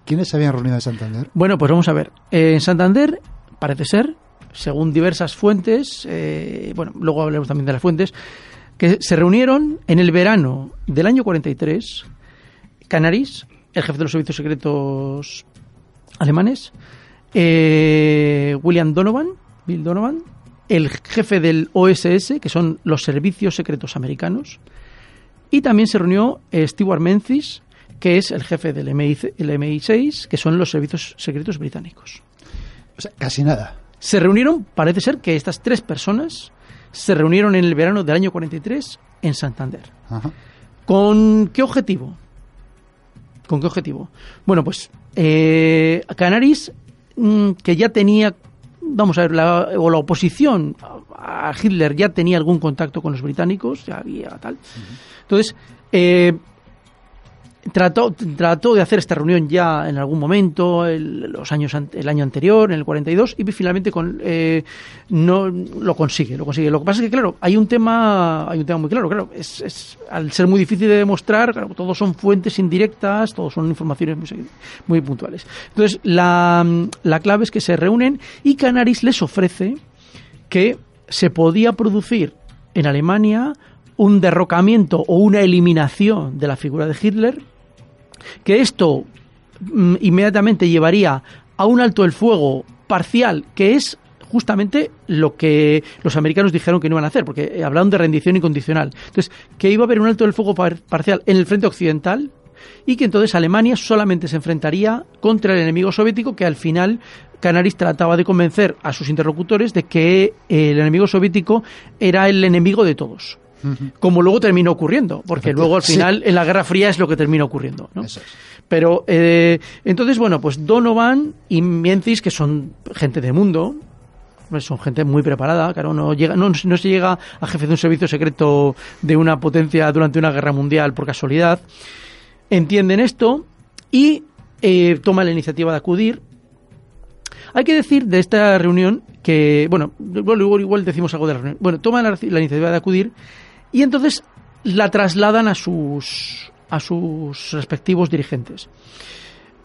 ¿Quiénes se habían reunido en Santander? Bueno, pues vamos a ver. Eh, en Santander, parece ser, según diversas fuentes, eh, bueno, luego hablaremos también de las fuentes, que se reunieron en el verano del año 43, Canaris, el jefe de los servicios secretos alemanes, eh, William Donovan, Bill Donovan, el jefe del OSS, que son los servicios secretos americanos, y también se reunió eh, Stewart Menzies, que es el jefe del MI, el MI6, que son los servicios secretos británicos. O sea, casi nada. Se reunieron, parece ser que estas tres personas se reunieron en el verano del año 43 en Santander. Ajá. ¿Con qué objetivo? ¿Con qué objetivo? Bueno, pues eh, Canaris, mm, que ya tenía, vamos a ver, la, o la oposición a a Hitler ya tenía algún contacto con los británicos, ya había tal. Entonces, eh, trató, trató de hacer esta reunión ya en algún momento, el, los años, el año anterior, en el 42, y finalmente con, eh, no lo consigue, lo consigue. Lo que pasa es que, claro, hay un tema, hay un tema muy claro, claro, es, es- al ser muy difícil de demostrar, claro, todos son fuentes indirectas, todos son informaciones muy, muy puntuales. Entonces, la, la clave es que se reúnen y Canaris les ofrece que se podía producir en Alemania un derrocamiento o una eliminación de la figura de Hitler, que esto mm, inmediatamente llevaría a un alto el fuego parcial, que es justamente lo que los americanos dijeron que no iban a hacer, porque eh, hablaron de rendición incondicional. Entonces, que iba a haber un alto del fuego par- parcial en el frente occidental y que entonces Alemania solamente se enfrentaría contra el enemigo soviético que al final Canaris trataba de convencer a sus interlocutores de que eh, el enemigo soviético era el enemigo de todos. Como luego terminó ocurriendo, porque luego al Sí. final en la Guerra Fría es lo que termina ocurriendo. ¿no? Eso es. Pero eh, entonces, bueno, pues Donovan y Miencis, que son gente de mundo, pues son gente muy preparada, claro, no, llega, no, no se llega a jefe de un servicio secreto de una potencia durante una guerra mundial por casualidad, entienden esto y eh, toman la iniciativa de acudir. Hay que decir de esta reunión que, bueno, igual, igual, decimos algo de la reunión. Bueno, toman la, la iniciativa de acudir y entonces la trasladan a sus, a sus respectivos dirigentes.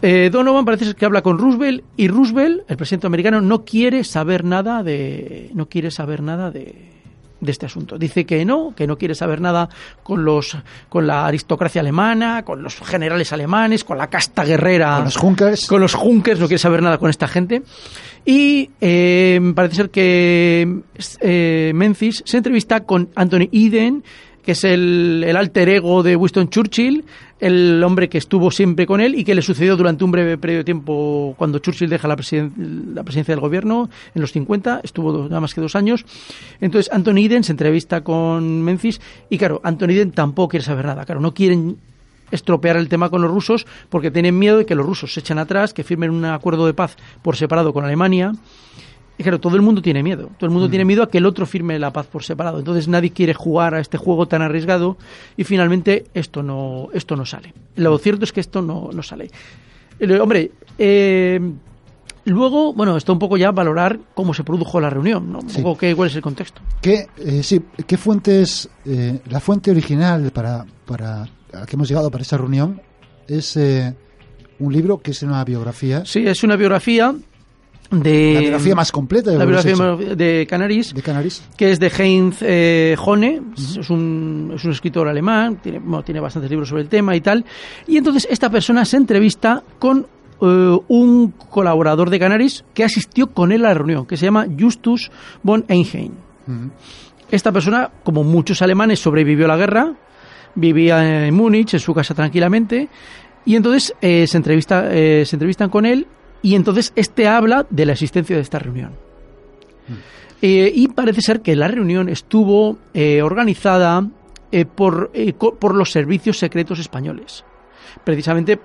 Eh, Donovan parece que habla con Roosevelt y Roosevelt, el presidente americano, no quiere saber nada de no quiere saber nada de, de este asunto. Dice que no, que no quiere saber nada con los con la aristocracia alemana, con los generales alemanes, con la casta guerrera, Con los Junkers. con los Junkers, no quiere saber nada con esta gente. Y eh, parece ser que eh, Memphis se entrevista con Anthony Eden, es el, el alter ego de Winston Churchill, el hombre que estuvo siempre con él y que le sucedió durante un breve periodo de tiempo cuando Churchill deja la, presiden- la presidencia del gobierno en los 50, estuvo dos- nada más que dos años. Entonces Anthony Eden se entrevista con Memphis y claro, Anthony Eden tampoco quiere saber nada, claro, no quieren estropear el tema con los rusos porque tienen miedo de que los rusos se echen atrás, que firmen un acuerdo de paz por separado con Alemania. Y claro, todo el mundo tiene miedo. Todo el mundo tiene miedo a que el otro firme la paz por separado. Entonces nadie quiere jugar a este juego tan arriesgado y finalmente esto no, esto no sale. Lo cierto es que esto no, no sale. Eh, Hombre, eh, luego, bueno, esto un poco ya valorar cómo se produjo la reunión, ¿no? Un Sí. poco qué, cuál es el contexto. ¿Qué, eh, sí, ¿qué fuentes, eh, la fuente original para, para a la que hemos llegado para esta reunión es eh, un libro que es una biografía, Sí, es una biografía de... la biografía más completa de la biografía de Canaris, de Canaris. que es de Heinz eh, Hone, es, un, es un escritor alemán, tiene, bueno, tiene bastantes libros sobre el tema y tal. Y entonces esta persona se entrevista con eh, un colaborador de Canaris que asistió con él a la reunión, que se llama Justus von Einheim. Esta persona, como muchos alemanes, sobrevivió a la guerra, vivía en Múnich, en su casa tranquilamente, y entonces eh, se, entrevista, eh, se entrevistan con él, y entonces este habla de la existencia de esta reunión. Eh, y parece ser que la reunión estuvo eh, organizada eh, por, eh, por los servicios secretos españoles. Precisamente eh,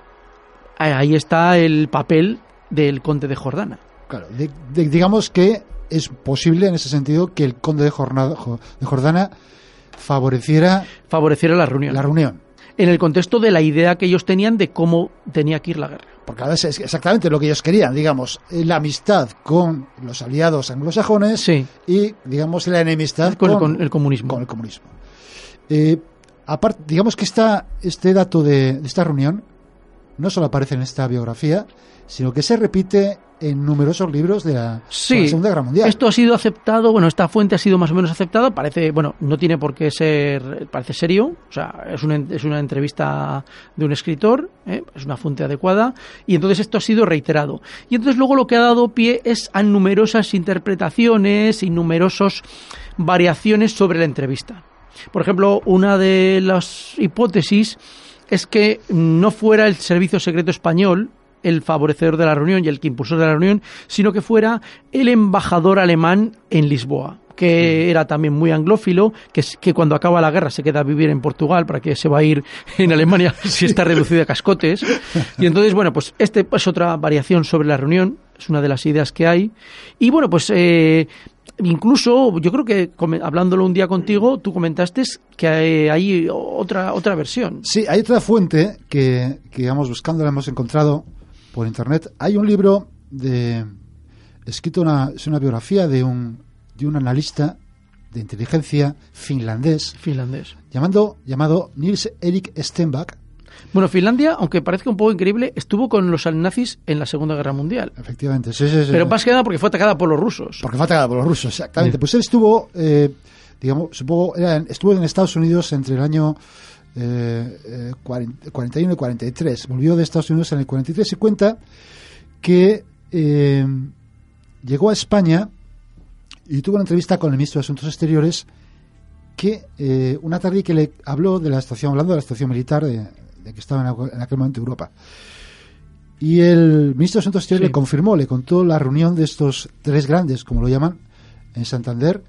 ahí está el papel del conde de Jordana. Claro, de- de- digamos que es posible en ese sentido que el conde de, de Jordana favoreciera Favoreciera la reunión. la reunión. En el contexto de la idea que ellos tenían de cómo tenía que ir la guerra. Porque a veces es exactamente lo que ellos querían, digamos, eh, la amistad con los aliados anglosajones Sí, y, digamos, la enemistad con, con, el, con el comunismo. con el comunismo. Eh, aparte, digamos que esta, este dato de, de esta reunión no solo aparece en esta biografía, sino que se repite en numerosos libros de la, Sí. de la Segunda Guerra Mundial. Esto ha sido aceptado, bueno, esta fuente ha sido más o menos aceptada, parece, bueno, no tiene por qué ser, parece serio, o sea, es una, es una entrevista de un escritor, ¿eh? es una fuente adecuada, y entonces esto ha sido reiterado. Y entonces luego lo que ha dado pie es a numerosas interpretaciones y numerosas variaciones sobre la entrevista. Por ejemplo, una de las hipótesis es que no fuera el servicio secreto español el favorecedor de la reunión y el que impulsor de la reunión, sino que fuera el embajador alemán en Lisboa que era también muy anglófilo, que, que cuando acaba la guerra se queda a vivir en Portugal para que se va a ir en Alemania si está reducido a cascotes. Y entonces, bueno, pues este es otra variación sobre la reunión, es una de las ideas que hay. Y bueno, pues eh, incluso yo creo que hablándolo un día contigo, tú comentaste que hay, hay otra, otra versión. Sí, hay otra fuente que, que digamos, buscando la hemos encontrado por internet. Hay un libro de escrito una, es una biografía de un, de un analista de inteligencia finlandés Finlandés. llamando, llamado Nils Erik Stenback. Bueno, Finlandia, aunque parezca un poco increíble, estuvo con los nazis en la Segunda Guerra Mundial. Efectivamente, sí, sí, sí. Pero más que nada porque fue atacada por los rusos. porque fue atacada por los rusos, exactamente. Sí. Pues él estuvo, eh, digamos, supongo, era estuvo en Estados Unidos entre el año eh, eh, 40 41 y 43. Volvió de Estados Unidos en el 43 y cuenta que eh, llegó a España y tuvo una entrevista con el ministro de Asuntos Exteriores que eh, una tarde que le habló de la situación, hablando de la situación militar de, de que estaba en, aqu- en aquel momento Europa. Y el ministro de Asuntos Exteriores Sí. le confirmó, le contó la reunión de estos tres grandes, como lo llaman, en Santander,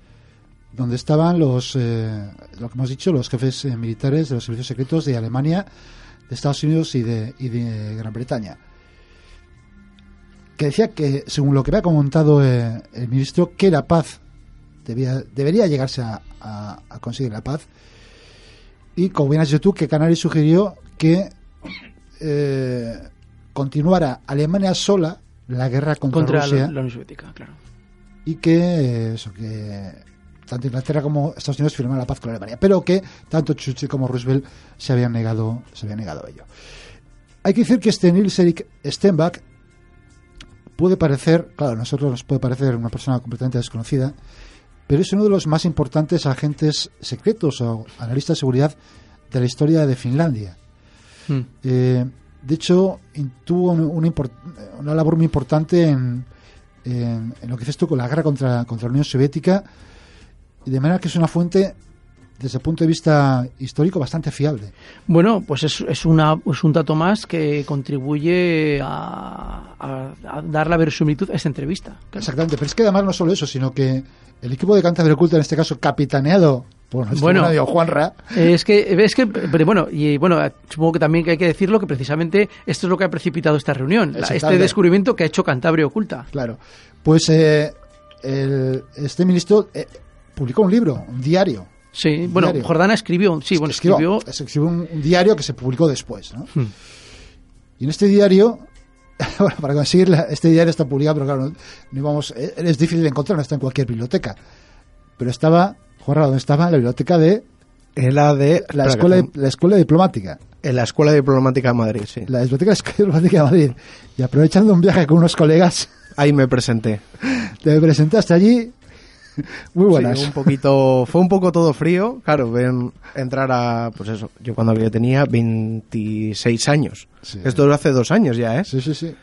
donde estaban los, eh, lo que hemos dicho, los jefes eh, militares de los servicios secretos de Alemania, de Estados Unidos y de, y de Gran Bretaña. Que decía que, según lo que había comentado eh, el ministro, que la paz debía, debería llegarse a, a- a conseguir la paz. Y como bien has dicho tú, que Canales sugirió que eh, continuara Alemania sola la guerra contra, contra Rusia la, la Unión Soviética, claro. y que eso que tanto Inglaterra como Estados Unidos firmaran la paz con Alemania, pero que tanto Churchill como Roosevelt se habían negado, se habían negado a ello. Hay que decir que este Nils Erik Stenbach puede parecer, claro, a nosotros nos puede parecer una persona completamente desconocida, pero es uno de los más importantes agentes secretos o analistas de seguridad de la historia de Finlandia. Hmm. Eh, de hecho, tuvo un- una labor muy importante en, en, en lo que dices tú con la guerra contra, contra la Unión Soviética, y de manera que es una fuente, desde el punto de vista histórico, bastante fiable. Bueno, pues es, es, una, es un dato más que contribuye a, a- a dar la verosimilitud a esta entrevista. Exactamente, pero es que además no solo eso, sino que el equipo de Cantabria Oculta, en este caso capitaneado Bueno, esto Bueno. Es que, es que, pero bueno, y bueno, supongo que también hay que decirlo que precisamente esto es lo que ha precipitado esta reunión, la- este descubrimiento que ha hecho Cantabria Oculta. Claro. Pues eh, el- este ministro eh, publicó un libro, un diario. Sí, bueno, Diario. Jordana escribió, sí, bueno, escribió, escribió un, un diario que se publicó después. ¿no? Hmm. Y en este diario, bueno, para conseguir la- este diario está publicado, pero claro, no, no íbamos, eh, es difícil de encontrar, no está en cualquier biblioteca. Pero estaba, Juanra, ¿dónde estaba? En la biblioteca de En la de la escuela, que- la escuela diplomática. en la Escuela Diplomática de Madrid, sí. La biblioteca de la Escuela Diplomática de Madrid. Y aprovechando un viaje con unos colegas, Ahí me presenté. te presentaste allí. Muy buenas. Sí, un poquito, fue un poco todo frío, claro, ven entrar a, pues eso, yo cuando yo tenía 26 años. Sí. Esto hace dos años ya, ¿eh? Sí, sí, sí.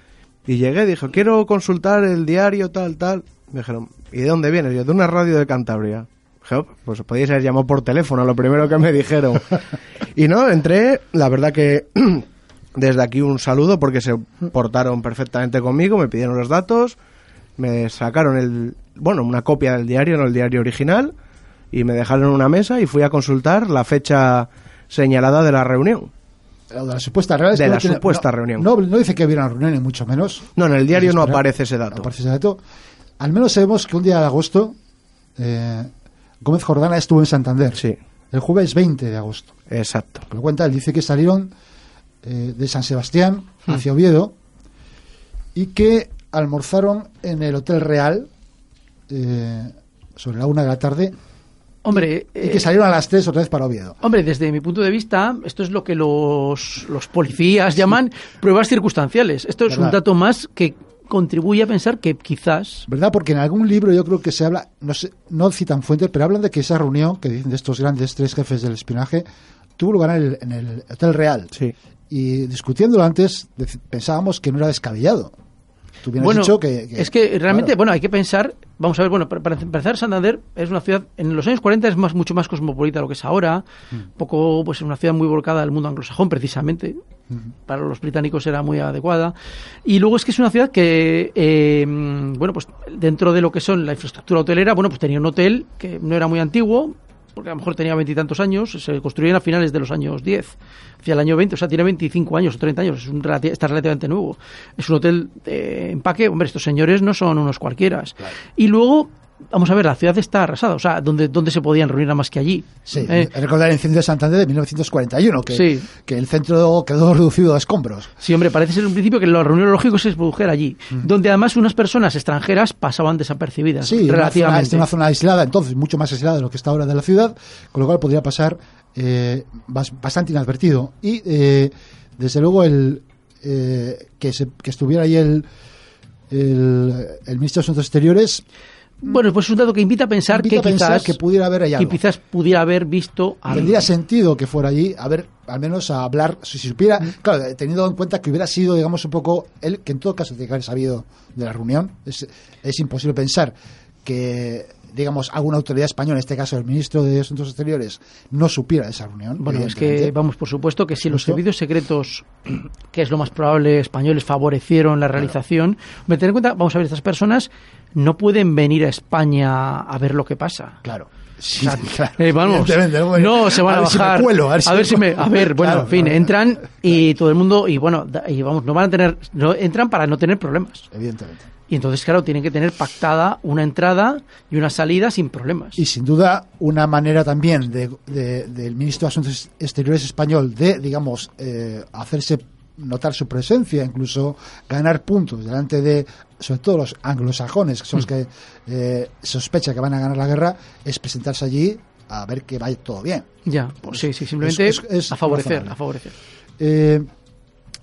Y llegué, dijo, quiero consultar el diario, tal, tal. Me dijeron, ¿y de dónde vienes? Yo, de una radio de Cantabria. Dije, "Oh, pues os podíais haber llamado por teléfono, lo primero que me dijeron. y no, entré, la verdad que desde aquí un saludo porque se portaron perfectamente conmigo, me pidieron los datos, me sacaron el, bueno, una copia del diario, no el diario original, y me dejaron en una mesa y fui a consultar la fecha señalada de la reunión. De la supuesta De la no tiene- supuesta no- reunión. No, no dice que hubiera una reunión, ni mucho menos. No, en el diario no aparece ese dato. aparece ese dato. Al menos sabemos que un día de agosto eh, Gómez Jordana estuvo en Santander. Sí, El jueves 20 de agosto. exacto. Lo cuenta, él dice que salieron eh, de San Sebastián Hmm. hacia Oviedo y que almorzaron en el Hotel Real eh, sobre la una de la tarde hombre, y eh, que salieron a las 3 otra vez para Oviedo. Hombre, desde mi punto de vista, esto es lo que los, los policías llaman pruebas circunstanciales. Esto es un dato más que contribuye a pensar que quizás... ¿Verdad? Porque en algún libro yo creo que se habla, no, sé, no citan fuentes, pero hablan de que esa reunión que dicen de estos grandes tres jefes del espionaje tuvo lugar en el, en el Hotel Real. Sí. Y discutiéndolo antes, pensábamos que no era descabellado. Tú bien has bueno, dicho que, es que realmente, claro. bueno, hay que pensar, vamos a ver, bueno, para, para empezar, Santander es una ciudad, en los años 40 es más, mucho más cosmopolita de lo que es ahora, Mm. poco, pues una ciudad muy volcada al mundo anglosajón, precisamente, para los británicos era muy adecuada, y luego es que es una ciudad que, eh, bueno, pues dentro de lo que son la infraestructura hotelera, bueno, pues tenía un hotel que no era muy antiguo, porque a lo mejor tenía veintitantos años, se construyeron a finales de los años 10, hacia el año 20, o sea, tiene 25 años o 30 años, es un está relativamente nuevo. Es un hotel de empaque, hombre, estos señores no son unos cualquiera. Y luego, vamos a ver, la ciudad está arrasada, o sea, ¿dónde, dónde se podían reunir nada más que allí? Sí, Eh, recordar el incendio de Santander de 1941, que, Sí. que el centro quedó reducido a escombros. Sí, hombre, parece ser un principio que la reunión lógico se produjera allí, donde además unas personas extranjeras pasaban desapercibidas, Mm. Sí, una zona, relativamente. es una zona aislada, entonces mucho más aislada de lo que está ahora de la ciudad, con lo cual podría pasar eh, bas- bastante inadvertido. Y eh, desde luego el que, se- que estuviera ahí el, el, el ministro de Asuntos Exteriores Bueno, pues es un dato que invita a pensar invita que a pensar quizás que pudiera haber que algo. quizás pudiera haber visto algo. Tendría sentido que fuera allí, a ver, al menos a hablar, si supiera, claro, teniendo en cuenta que hubiera sido, digamos, un poco, él, que en todo caso tiene que haber sabido de la reunión, es, es imposible pensar que, digamos, alguna autoridad española, en este caso el ministro de Asuntos Exteriores, no supiera de esa reunión. Bueno, es que, vamos, por supuesto que si los servicios secretos, que es lo más probable, españoles favorecieron la realización, hombre, ten en cuenta, vamos a ver, estas personas no pueden venir a España a ver lo que pasa. Claro. Sí, claro, Eh, vamos, no se van a, ver si me bajar. cuelo, a ver si me, a ver, bueno, Claro, en fin, entran y todo el mundo y bueno, y vamos, no van a tener, no entran para no tener problemas. Evidentemente. Y entonces, claro, tienen que tener pactada una entrada y una salida sin problemas. Y sin duda, una manera también de, de- del ministro de Asuntos Exteriores español de, digamos, eh, hacerse notar su presencia, incluso ganar puntos delante de, sobre todo los anglosajones, que son los que eh, sospecha que van a ganar la guerra, es presentarse allí a ver que vaya todo bien. Ya, pues sí, sí, simplemente es- es a favorecer, razonable. a favorecer. Eh,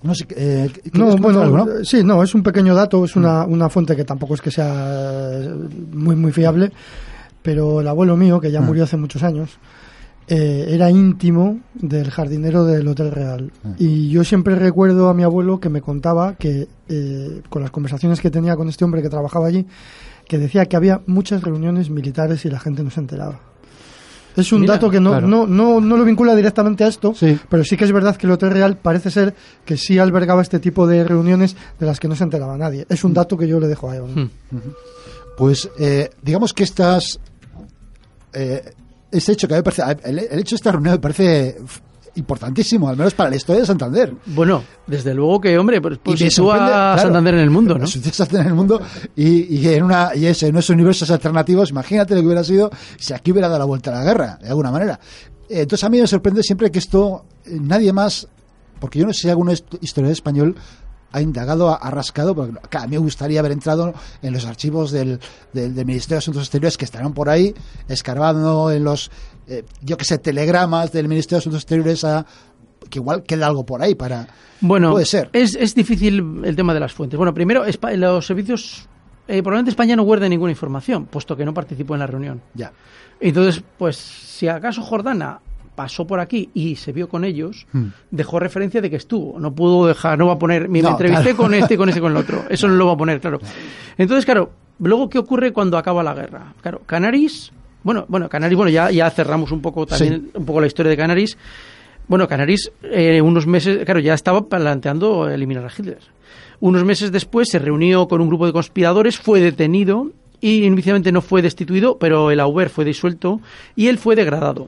no sé, eh, ¿quieres No, comentar bueno, algo, no? eh, sí, no, es un pequeño dato, es una, una fuente que tampoco es que sea muy, muy fiable, pero el abuelo mío, que ya Ah. murió hace muchos años, eh, era íntimo del jardinero del Hotel Real. Ah. Y yo siempre recuerdo a mi abuelo que me contaba que, eh, con las conversaciones que tenía con este hombre que trabajaba allí, que decía que había muchas reuniones militares y la gente no se enteraba. Es un Mira, dato que no, claro. no, no, no lo vincula directamente a esto, Sí. pero sí que es verdad que el Hotel Real parece ser que sí albergaba este tipo de reuniones de las que no se enteraba nadie. Es un dato que yo le dejo a Evan. Hmm. Pues eh, digamos que estas eh, ese hecho que a mí me parece, el, el hecho de esta reunión me parece importantísimo, al menos para la historia de Santander. Bueno, desde luego que, hombre, pues, pues me sitúa sorprende, a claro, Santander en el mundo, ¿no? sitúa Santander en el mundo y, y en una y ese, en esos universos alternativos, imagínate lo que hubiera sido si aquí hubiera dado la vuelta a la guerra, de alguna manera. Eh, Entonces a mí me sorprende siempre que esto eh, nadie más, porque yo no sé si algún est- historiador español ha indagado, ha, ha rascado, porque a mí me gustaría haber entrado en los archivos del, del, del Ministerio de Asuntos Exteriores que estarán por ahí, escarbando en los, eh, yo que sé, telegramas del Ministerio de Asuntos Exteriores a que igual queda algo por ahí para... Bueno, Puede ser. Es, es difícil el tema de las fuentes. Bueno, primero, los servicios. eh, probablemente España no guarde ninguna información, puesto que no participó en la reunión. Ya. Entonces, pues, si acaso Jordana pasó por aquí y se vio con ellos, Hmm. dejó referencia de que estuvo. No pudo dejar, no va a poner, me, entrevisté claro. con este, con este, con el otro. Eso no lo va a poner, claro. Entonces, claro, luego, ¿qué ocurre cuando acaba la guerra? Claro, Canaris, bueno, bueno, Canaris, bueno, ya, ya cerramos un poco también, un poco la historia de Canaris. Bueno, Canaris, eh, unos meses, claro, ya estaba planteando eliminar a Hitler. Unos meses después se reunió con un grupo de conspiradores, fue detenido y inicialmente no fue destituido, pero el Auber fue disuelto y él fue degradado.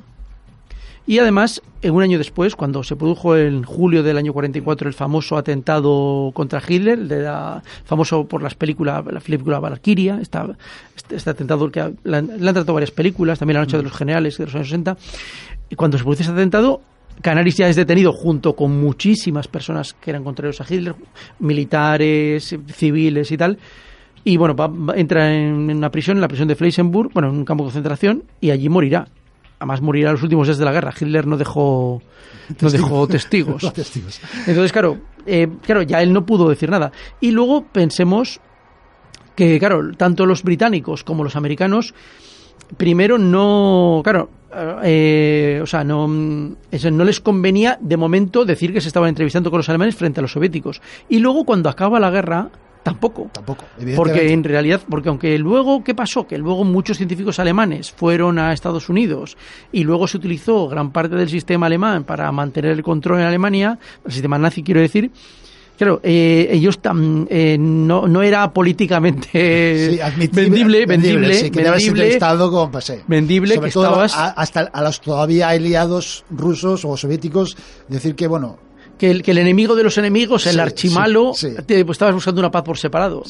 Y además, un año después, cuando se produjo en julio del año 44 el famoso atentado contra Hitler, de la, famoso por las películas, la película Valkyria, esta- este, este atentado que le han tratado varias películas, también La Noche de los Generales de los años 60, y cuando se produce ese atentado, Canaris ya es detenido junto con muchísimas personas que eran contrarios a Hitler, militares, civiles y tal. Y bueno, va- entra en una prisión, en la prisión de Fleisenburg, bueno, en un campo de concentración, y allí morirá. Además morirá los últimos días de la guerra. Hitler no dejó, no dejó testigos. Testigos. Entonces, claro, eh, claro, ya él no pudo decir nada. Y luego pensemos que, claro, tanto los británicos como los americanos, primero no, claro, eh, o sea, no, eso no les convenía de momento decir que se estaban entrevistando con los alemanes frente a los soviéticos. Y luego cuando acaba la guerra, tampoco. Tampoco. Porque en realidad, porque aunque luego, ¿qué pasó? Que luego muchos científicos alemanes fueron a Estados Unidos y luego se utilizó gran parte del sistema alemán para mantener el control en Alemania, el sistema nazi quiero decir, Claro, eh, ellos tam- eh, no, no era políticamente Sí, admitible- vendible, vendible, sí, que vendible, entrevistado con, sí. vendible Sobre que todo estabas- a- hasta a los todavía aliados rusos o soviéticos, decir que, bueno, que el, que el enemigo de los enemigos, el Sí, archimalo, sí, sí. te- pues estabas buscando una paz por separado.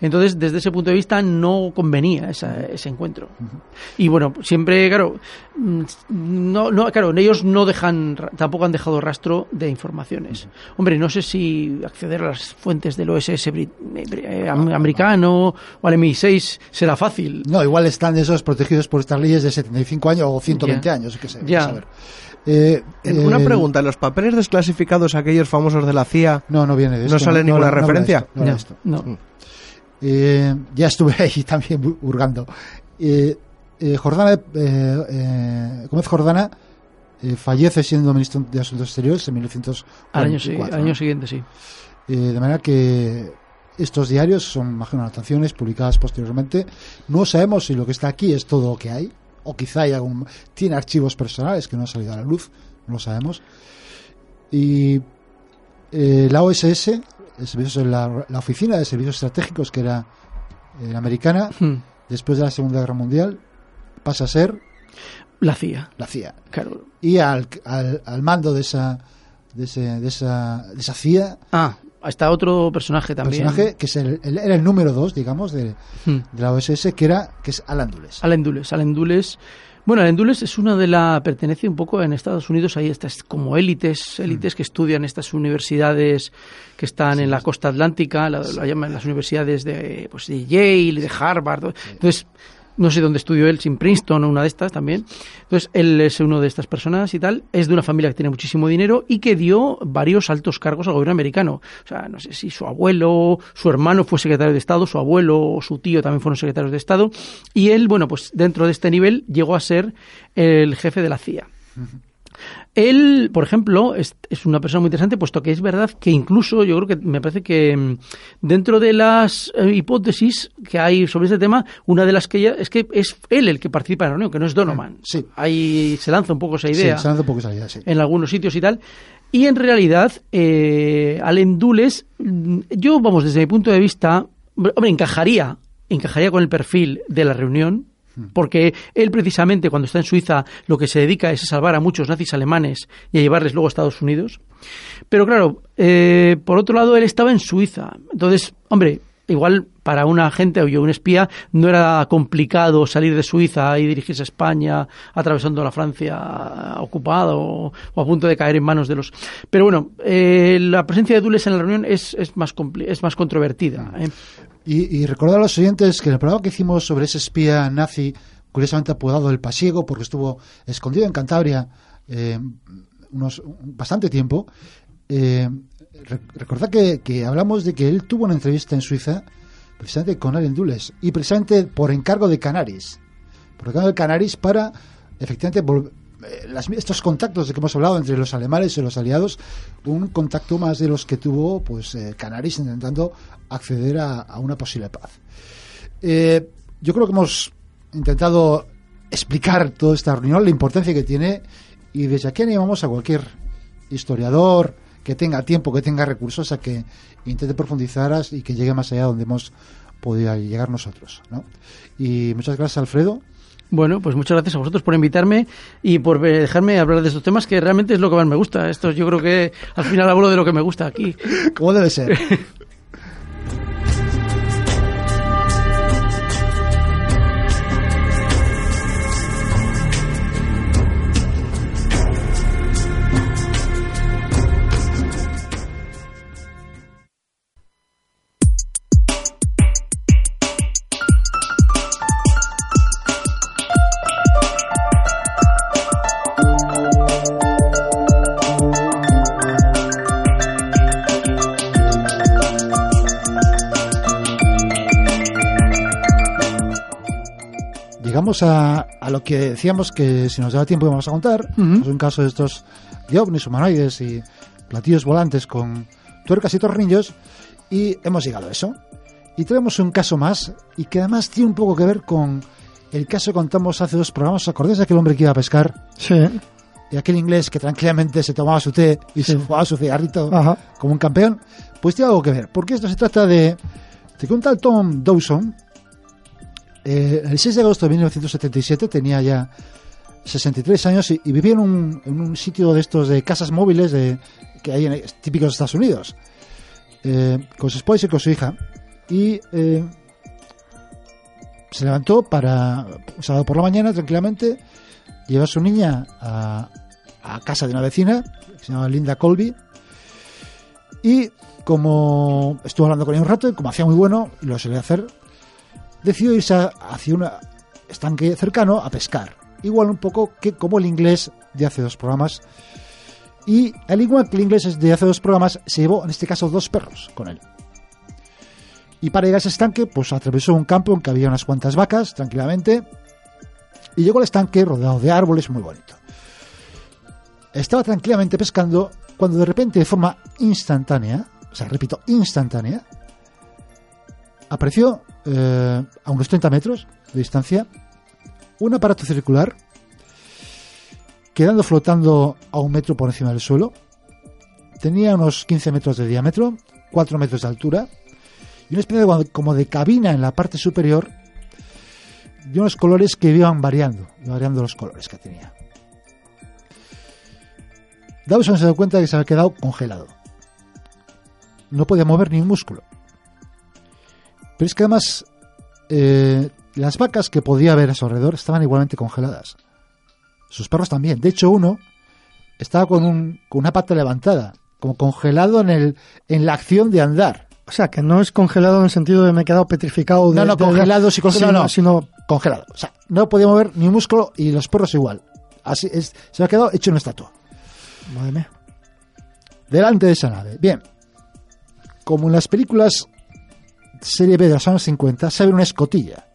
Entonces, desde ese punto de vista, no convenía esa- ese encuentro. Y bueno, siempre, claro, mm, no, no, claro, ellos no dejan, tampoco han dejado rastro de informaciones. Hombre, no sé si acceder a las fuentes del OSS brit- eh, eh, am- americano o al MI6 será fácil. no, igual están esos protegidos por estas leyes de 75 años o 120 Ya. años, qué sé. Ya. a ver. Eh, Una eh, pregunta, ¿los papeles desclasificados aquellos famosos de la CIA No, no viene de esto. ¿No sale ninguna referencia? no habla No, esto. no. Eh, ya estuve ahí también hurgando. Eh, eh, Jordana, eh, eh, Gómez Jordana eh, fallece siendo ministro de Asuntos Exteriores en 1944. Al año, siguiente, sí. Eh, de manera que estos diarios son, imagino, anotaciones publicadas posteriormente. No sabemos si lo que está aquí es todo lo que hay, o quizá hay algún, tiene archivos personales que no han salido a la luz, no lo sabemos. Y eh, la OSS, el servicio- la, la Oficina de Servicios Estratégicos, que era eh, americana, Hmm. después de la Segunda Guerra Mundial, pasa a ser La CIA, la CIA. claro. Y al, al, al mando de esa, de, ese- de esa, de esa CIA, Ah, está otro personaje también. personaje que es el, el- era el número dos, digamos, de, Hmm. de la OSS, que era que es Alan Dulles. Alan Dulles. Alan Dulles. Bueno, Alan Dulles es una de la pertenece un poco en Estados Unidos hay estas como élites, élites que estudian estas universidades que están en la costa atlántica, la, la llaman las universidades de pues de Yale, de Harvard. Entonces, no sé dónde estudió él, sin Princeton o una de estas también. Entonces, él es uno de estas personas y tal. Es de una familia que tiene muchísimo dinero y que dio varios altos cargos al gobierno americano. O sea, no sé si su abuelo, su hermano fue secretario de Estado, su abuelo o su tío también fueron secretarios de Estado. Y él, bueno, pues dentro de este nivel llegó a ser el jefe de la CIA. Él, por ejemplo, es, es una persona muy interesante, puesto que es verdad que incluso yo creo que me parece que mm, dentro de las eh, hipótesis que hay sobre este tema, una de las que ya, es que es él el que participa en la reunión, que no es Donovan. Sí. Ahí se lanza un poco esa idea Sí, se lanza un poco esa idea, sí. en algunos sitios y tal. Y en realidad, eh, Allen Dulles, yo, vamos, desde mi punto de vista, hombre, encajaría, encajaría con el perfil de la reunión, Porque él precisamente cuando está en Suiza lo que se dedica es a salvar a muchos nazis alemanes y a llevarles luego a Estados Unidos. Pero claro, eh, por otro lado él estaba en Suiza. Entonces, hombre, igual para un agente o un espía no era complicado salir de Suiza y dirigirse a España atravesando la Francia ocupada o, o a punto de caer en manos de los... Pero bueno, eh, la presencia de Dulles en la reunión es, es, más, compli- es más controvertida. ¿eh? Y, recordar a los oyentes que en el programa que hicimos sobre ese espía nazi, curiosamente apodado el Pasiego, porque estuvo escondido en Cantabria eh, unos bastante tiempo, eh, re- recordad que, que hablamos de que él tuvo una entrevista en Suiza precisamente con Allen Dulles y precisamente por encargo de Canaris, por encargo de Canaris para efectivamente las- estos contactos de que hemos hablado entre los alemanes y los aliados, un contacto más de los que tuvo pues eh, Canaris intentando acceder a, a una posible paz. Eh, yo creo que hemos intentado explicar toda esta reunión, la importancia que tiene y desde aquí animamos a cualquier historiador que tenga tiempo, que tenga recursos, a que intente profundizar y que llegue más allá donde hemos podido llegar nosotros. ¿no? Y muchas gracias, Alfredo. Bueno, pues muchas gracias a vosotros por invitarme y por dejarme hablar de estos temas que realmente es lo que más me gusta. Esto yo creo que al final hablo de lo que me gusta aquí. Como debe ser. Llegamos a, a lo que decíamos que si nos daba tiempo íbamos a contar. Ujú. Es un caso de estos de ovnis humanoides y platillos volantes con tuercas y tornillos. Y hemos llegado a eso. Y tenemos un caso más y que además tiene un poco que ver con el caso que contamos hace dos programas. ¿Os acordáis de aquel hombre que iba a pescar? Sí. Y aquel inglés que tranquilamente se tomaba su té y Sí. se fumaba su cigarrito Ajá. como un campeón, pues tiene algo que ver. Porque esto se trata de, de que un tal Tom Dawson, eh, el 6 de agosto de 1977, tenía ya 63 años y, vivía en un, en un sitio de estos de casas móviles de, que hay en, típicos Estados Unidos, eh, con su esposa y con su hija. Y eh, se levantó para un sábado por la mañana tranquilamente, lleva a su niña a, a casa de una vecina, que se llama Linda Colby, y como estuvo hablando con ella un rato, y como hacía muy bueno, y lo solía hacer, decidió irse hacia un estanque cercano a pescar. Igual un poco que como el inglés de hace dos programas. Y al igual que el inglés de hace dos programas, se llevó en este caso dos perros con él. Y para llegar a ese estanque, pues atravesó un campo en que había unas cuantas vacas, tranquilamente. Y llegó al estanque rodeado de árboles, muy bonito. Estaba tranquilamente pescando cuando de repente, de forma instantánea, o sea, repito, instantánea, apareció eh, a unos 30 metros de distancia un aparato circular quedando flotando a un metro por encima del suelo. Tenía unos 15 metros de diámetro, 4 metros de altura y una especie de, como de cabina en la parte superior de unos colores que iban variando, variando los colores que tenía. Dawson se dio cuenta de que se había quedado congelado. No podía mover ni un músculo. Pero es que además eh, las vacas que podía ver a su alrededor estaban igualmente congeladas. Sus perros también. De hecho, uno estaba con, un, con una pata levantada, como congelado en, el, en la acción de andar. O sea, que no es congelado en el sentido de me he quedado petrificado. De, No, no, de- congelado, sí, con- sino, no, no. sino Congelado. O sea, no podía mover ni un músculo y los perros igual. Así es, se había quedado hecho una estatua. Madre mía. delante de esa nave. Bien, como en las películas serie B de los años 50, se abre una escotilla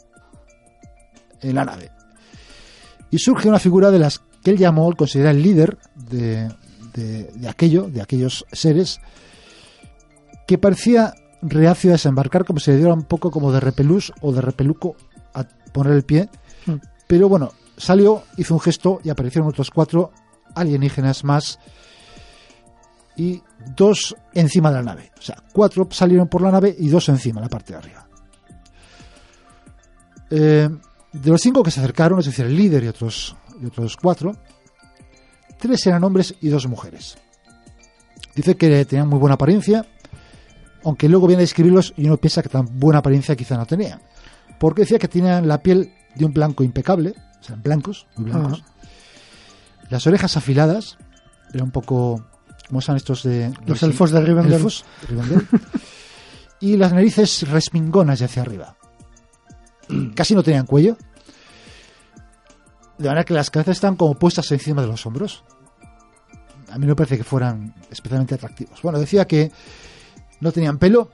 en la nave. Y surge una figura de las que él llamó, él considera el líder de, de- de aquello, de aquellos seres, que parecía reacio a desembarcar, como si le diera un poco como de repelús o de repeluco a poner el pie. Hmm. Pero bueno, salió, hizo un gesto y aparecieron otros cuatro alienígenas más y dos encima de la nave. O sea, cuatro salieron por la nave y dos encima, en la parte de arriba. Eh, De los cinco que se acercaron, es decir, el líder y otros, y otros cuatro, tres eran hombres y dos mujeres. Dice que tenían muy buena apariencia, aunque luego viene a describirlos y uno piensa que tan buena apariencia quizá no tenían. Porque decía que tenían la piel de un blanco impecable, o sea, blancos, muy blancos. Las orejas afiladas, era un poco como son estos de... Los elfos de Rivendell. elfos de Rivendell. y las narices respingonas de hacia arriba. Casi no tenían cuello. De manera que las cabezas están como puestas encima de los hombros. A mí no me parece que fueran especialmente atractivos. Bueno, decía que no tenían pelo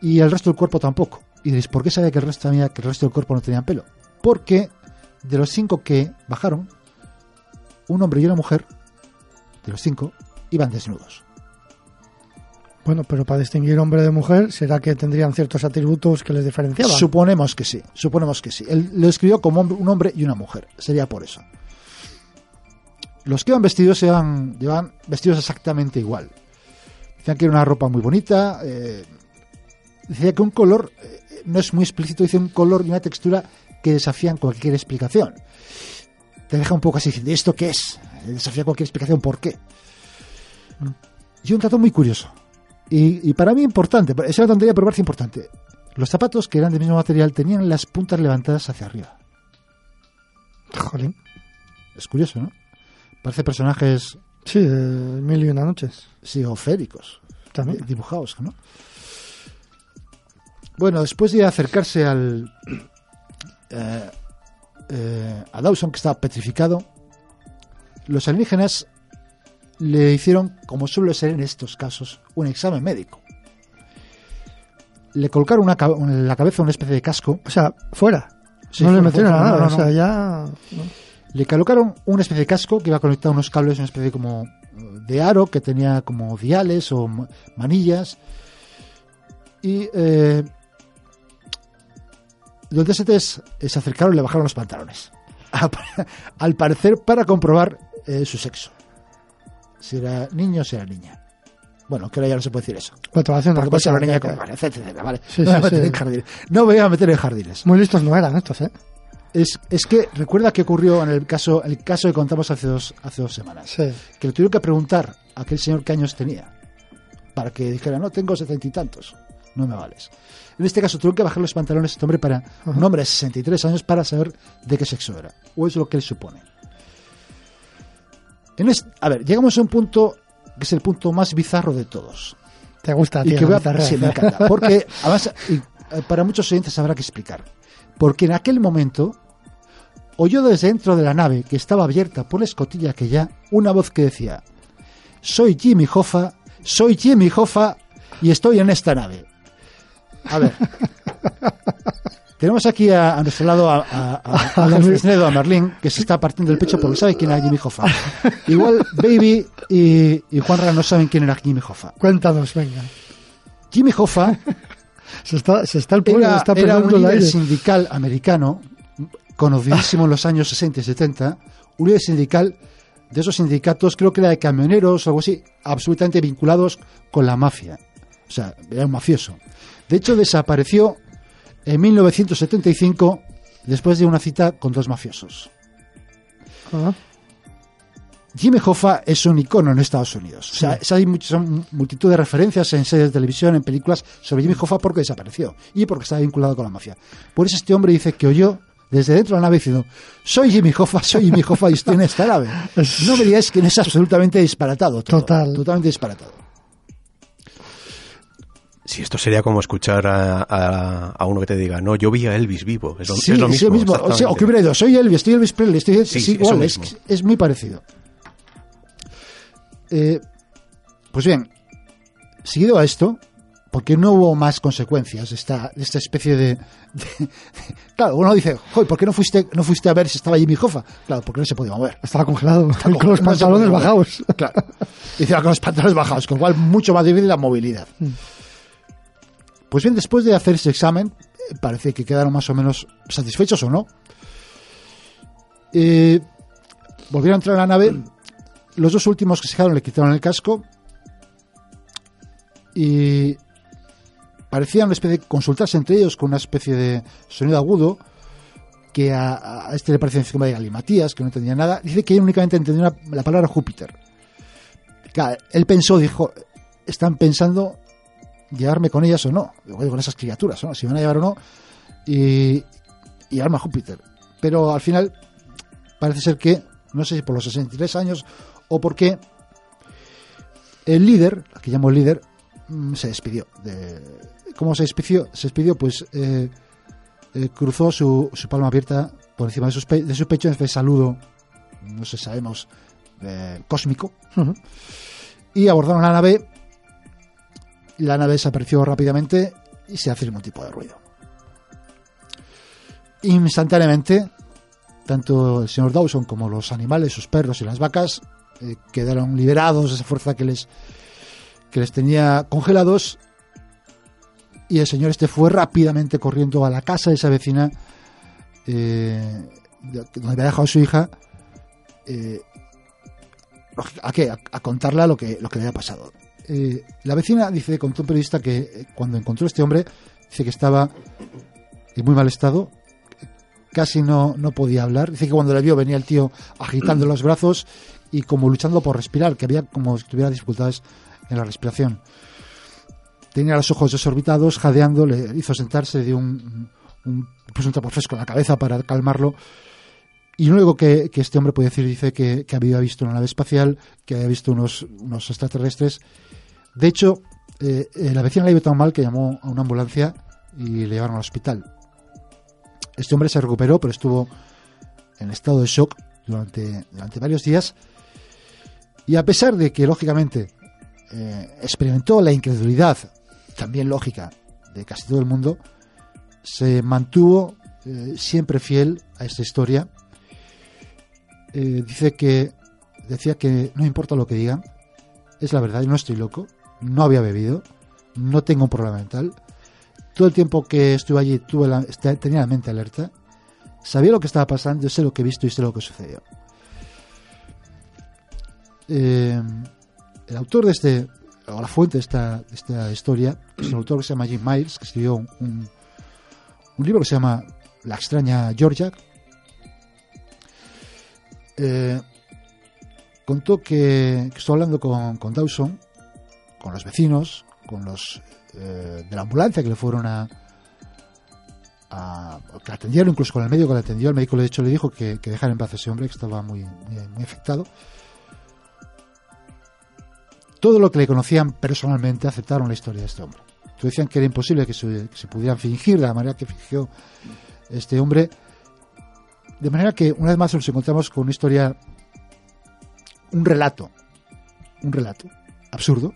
y el resto del cuerpo tampoco. Y diréis, ¿por qué sabía que el resto, sabía que el resto del cuerpo no tenían pelo? Porque de los cinco que bajaron, un hombre y una mujer, de los cinco, iban desnudos. Bueno, pero para distinguir hombre de mujer, ¿será que tendrían ciertos atributos que les diferenciaban? Suponemos que sí, suponemos que sí. Él lo escribió como un hombre y una mujer, sería por eso. Los que iban vestidos iban, llevan vestidos exactamente igual. Decían que era una ropa muy bonita, eh, decía que un color, eh, no es muy explícito, dice un color y una textura que desafían cualquier explicación. Te deja un poco así, ¿de esto qué es? Desafía cualquier explicación, ¿por qué? Y un dato muy curioso. Y, y para mí importante, es una tontería, pero parece importante. Los zapatos, que eran del mismo material, tenían las puntas levantadas hacia arriba. Jolín. Es curioso, ¿no? Parece personajes, Sí, de mil y una noches. sí, o féricos, También. eh, dibujados, ¿no? Bueno, después de acercarse al... eh, eh, a Dawson, que estaba petrificado, los alienígenas le hicieron, como suele ser en estos casos, un examen médico. Le colocaron una, en la cabeza una especie de casco. O sea, fuera. Sí, no le metieron fuera, nada. no, no, O sea, ya. no. Le colocaron una especie de casco que iba conectado a unos cables, una especie como de aro que tenía como diales o ma- manillas. Y eh, los DSTs se acercaron y le bajaron los pantalones. Al parecer para comprobar eh, su sexo. Si era niño o si era niña. Bueno, que ahora ya no se puede decir eso. Pues te va haciendo Porque una cosa una niña que- como vale, etcétera, etcétera, vale. Sí, no, me voy a meter sí. en jardines. no me voy a meter en jardines. Muy listos no eran estos, ¿eh? Es, es que recuerda que ocurrió en el caso, el caso que contamos hace dos, hace dos semanas. Que le tuvieron que preguntar a aquel señor qué años tenía. Para que dijera, no, tengo setenta y tantos. No me vales. En este caso tuvieron que bajar los pantalones a este hombre para un hombre de 63 años para saber de qué sexo era. O es lo que él supone. A ver, llegamos a un punto que es el punto más bizarro de todos. Te gusta, Y que voy a- sí, me encanta. Porque, además, y, eh, para muchos oyentes habrá que explicar. Porque en aquel momento oyó desde dentro de la nave, que estaba abierta por la escotilla que ya, una voz que decía: Soy Jimmy Hoffa, soy Jimmy Hoffa y estoy en esta nave. A ver. Tenemos aquí a, a nuestro lado a, a, a, a Ángel Fresnedo, a Merlín, que se está partiendo el pecho porque sabe quién era Jimmy Hoffa. Igual Baby y, y Juanra no saben quién era Jimmy Hoffa. Cuéntanos, venga. Jimmy Hoffa Se está, se está el pueblo, era, está era un líder aire. sindical americano, conocidísimo en los años 60 y 70, un líder sindical de esos sindicatos, creo que era de camioneros o algo así, absolutamente vinculados con la mafia. O sea, era un mafioso. De hecho, desapareció en 1975 después de una cita con dos mafiosos. Ah, Jimmy Hoffa es un icono en Estados Unidos. O sea, hay muchas, multitud de referencias en series de televisión, en películas sobre Jimmy Hoffa porque desapareció y porque estaba vinculado con la mafia. Por eso este hombre dice que oyó desde dentro de la nave diciendo soy Jimmy Hoffa, soy Jimmy Hoffa y estoy en esta nave. No me digáis que no es absolutamente disparatado. todo. Total. Totalmente disparatado. Si esto sería como escuchar a, a- a uno que te diga, no, yo vi a Elvis vivo. Es lo, Sí, es lo sí, mismo. O, sea, o que hubiera ido, soy Elvis, estoy Elvis Presley, estoy Sí, es sí, igual, es, mismo. es muy parecido. Eh, pues bien, seguido a esto, porque no hubo más consecuencias de esta, esta especie de, de- Claro, uno dice, joder, ¿por qué no fuiste, no fuiste a ver si estaba Jimmy Hoffa? Claro, porque no se podía mover. Estaba congelado, con con- los pantalones bajados. Claro. Dice, con los pantalones bajados, con lo cual mucho más difícil la movilidad. Pues bien, después de hacer ese examen, eh, parece que quedaron más o menos satisfechos o no. Eh, volvieron a entrar a la nave. Los dos últimos que se quedaron le quitaron el casco. Y parecían una especie de consultarse entre ellos con una especie de sonido agudo. que a, este le parece encima de Galimatías, que no entendía nada. Dice que él únicamente entendía la palabra Júpiter. Claro, él pensó, dijo, están pensando llevarme con ellas o no, con esas criaturas, ¿no? si van a llevar o no, y, y llevarme a Júpiter. Pero al final parece ser que, no sé si por los 63 años o porque el líder, al que llamo el líder, mm, se despidió. De, ¿Cómo se despidió? Se despidió, pues eh, eh, cruzó su, su palma abierta por encima de, sus pe- de su pecho en este saludo, no sé, sabemos, eh, cósmico, y abordaron la nave. La nave desapareció rápidamente y se hace ningún tipo de ruido. Instantáneamente, tanto el señor Dawson como los animales, sus perros y las vacas, eh, quedaron liberados de esa fuerza que les, que les tenía congelados. Y el señor este fue rápidamente corriendo a la casa de esa vecina, eh, de- donde había dejado a su hija, eh, ¿A qué? A, a contarla lo que, lo que le había pasado. Eh, la vecina dice, contó un periodista que eh, cuando encontró a este hombre, dice que estaba en muy mal estado, casi no, no podía hablar. Dice que cuando le vio venía el tío agitando los brazos y como luchando por respirar, que había como si tuviera dificultades en la respiración. Tenía los ojos desorbitados, jadeando, le hizo sentarse, dio un, un, puso un trapo fresco en la cabeza para calmarlo. Y lo único que, que este hombre puede decir, dice que, que había visto una nave espacial, que había visto unos, unos extraterrestres. De hecho, eh, eh, la vecina le iba tan mal que llamó a una ambulancia y le llevaron al hospital. Este hombre se recuperó, pero estuvo en estado de shock durante, varios días. Y a pesar de que, lógicamente, eh, experimentó la incredulidad, también lógica, de casi todo el mundo, se mantuvo siempre fiel a esta historia. Dice que decía que no importa lo que digan, es la verdad, yo no estoy loco, no había bebido, no tengo un problema mental. Todo el tiempo que estuve allí tuve la- esta- tenía la mente alerta, sabía lo que estaba pasando, sé lo que he visto y sé lo que sucedió. Eh, el autor de este, o la fuente de esta, de esta historia, es un autor que se llama Jim Miles, que escribió un, libro que se llama La extraña Georgia. Eh, contó que, que hablando con, con Dawson, con los vecinos, con los eh, de la ambulancia que le fueron a, a- que atendieron, incluso con el médico que le atendió. El médico de hecho le dijo que, que dejara en paz a ese hombre que estaba muy, muy, muy afectado. Todo lo que le conocían personalmente aceptaron la historia de este hombre. Tú decían que era imposible que se, que se pudieran fingir de la manera que fingió este hombre. De manera que una vez más nos encontramos con una historia, un relato, un relato absurdo,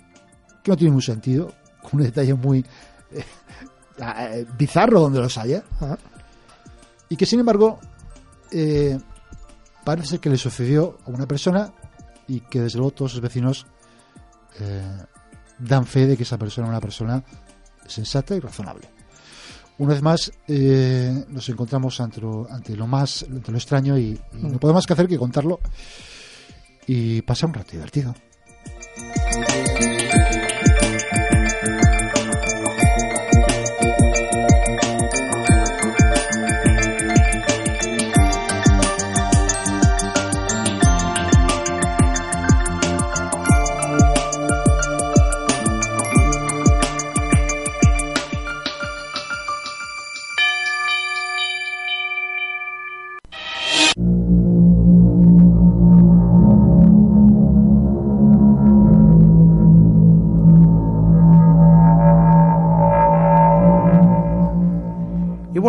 que no tiene ningún sentido, con un detalle muy eh, eh, bizarro donde los haya, y que sin embargo eh, parece que le sucedió a una persona y que desde luego todos sus vecinos eh, dan fe de que esa persona es una persona sensata y razonable. Una vez más eh, nos encontramos ante lo, ante lo más ante lo extraño y, y no podemos más que hacer que contarlo y pasar un rato divertido.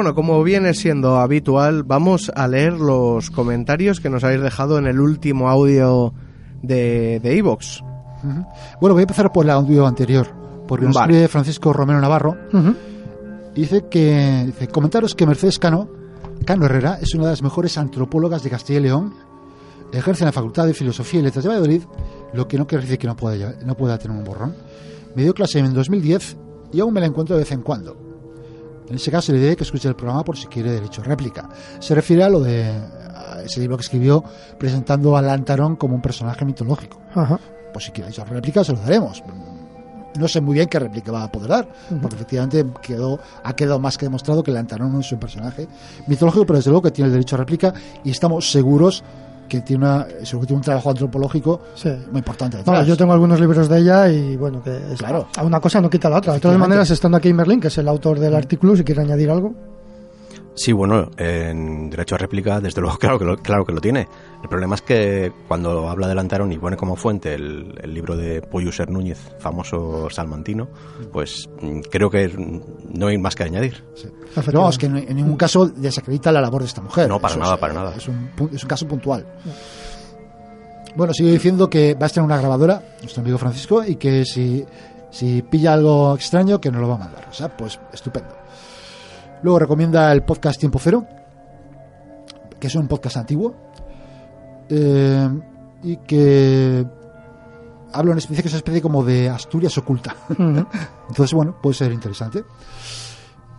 Bueno, como viene siendo habitual, vamos a leer los comentarios que nos habéis dejado en el último audio de de Evox. Ujú. Bueno, voy a empezar por el audio anterior, porque nos Vale. escribe Francisco Romero Navarro. y dice que dice, comentaros que Mercedes Cano, Cano Herrera, es una de las mejores antropólogas de Castilla y León. Ejerce en la Facultad de Filosofía y Letras de Valladolid, lo que no quiere decir que no pueda, no pueda tener un borrón. Me dio clase en 2010 y aún me la encuentro de vez en cuando. En ese caso le diré que escuche el programa por si quiere derecho a réplica. Se refiere a lo de a ese libro que escribió presentando a Lantarón como un personaje mitológico. Ajá. Pues si quiere derecho a réplica se lo daremos. no sé muy bien qué réplica va a poder dar, porque efectivamente quedó, ha quedado más que demostrado que Lantarón no es un personaje mitológico, pero desde luego que tiene el derecho a réplica y estamos seguros que tiene, una, que tiene un trabajo antropológico Sí. muy importante. Bueno, yo tengo algunos libros de ella y bueno, que es- Claro. a una cosa no quita la otra. De todas maneras, estando aquí Merlin, que es el autor del artículo, si quiere añadir algo. Sí, bueno, en derecho a réplica, desde luego, claro que lo, claro que lo tiene. El problema es que cuando habla de Lantarón y pone como fuente el, el libro de Poyuser Núñez, famoso salmantino, pues mm, creo que no hay más que añadir. Pero vamos, que en, ningún caso desacredita la labor de esta mujer. No, para Eso nada, es, para nada. Es un, pu- es un caso puntual. Bueno, sigo diciendo que va a estar una grabadora, nuestro amigo Francisco, y que si, si pilla algo extraño, que nos lo va a mandar. O sea, pues estupendo. Luego recomienda el podcast Tiempo Cero, que es un podcast antiguo, eh, y que habla una especie que es una especie como de Asturias oculta. Entonces, bueno, puede ser interesante.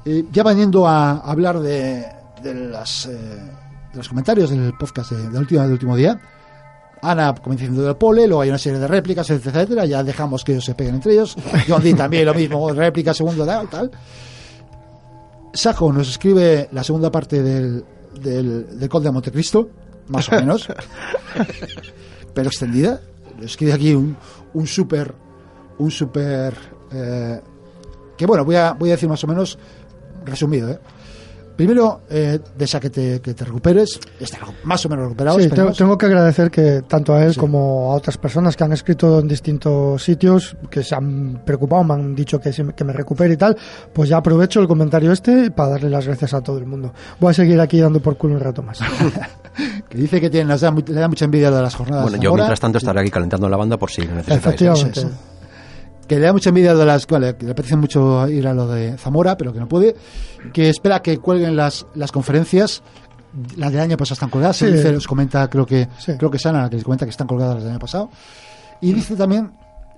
Eh, ya veniendo a hablar de, de las, eh, de los comentarios del podcast de- del último, del último día, Ana comienza diciendo del pole, luego hay una serie de réplicas, etcétera, etcétera, ya dejamos que ellos se peguen entre ellos. John Dee también lo mismo, réplica, segundo, tal, tal. Sajo nos escribe la segunda parte del, del, del de Montecristo, más o menos, pero extendida. Escribe aquí un, un súper, un súper, eh, que bueno, voy a, voy a decir más o menos resumido, ¿eh? Primero, eh, desea que te, que te recuperes, está más o menos recuperado. Sí, tengo, que agradecer que tanto a él como a otras personas que han escrito en distintos sitios, que se han preocupado, me han dicho que, que me recupere y tal, pues ya aprovecho el comentario este para darle las gracias a todo el mundo. Voy a seguir aquí dando por culo un rato más. que dice que tiene, le da mucha envidia de las jornadas. Bueno, yo mientras tanto estaré aquí calentando la banda por si necesitáis. Efectivamente. Eso que le da mucha envidia de las vale, que le apetece mucho ir a lo de Zamora, pero que no puede, que espera que cuelguen las, las conferencias. Las del año pasado están colgadas, Sí. dice, os comenta, creo que Sí. creo que es Ana la que les comenta que están colgadas las del año pasado. Y dice también,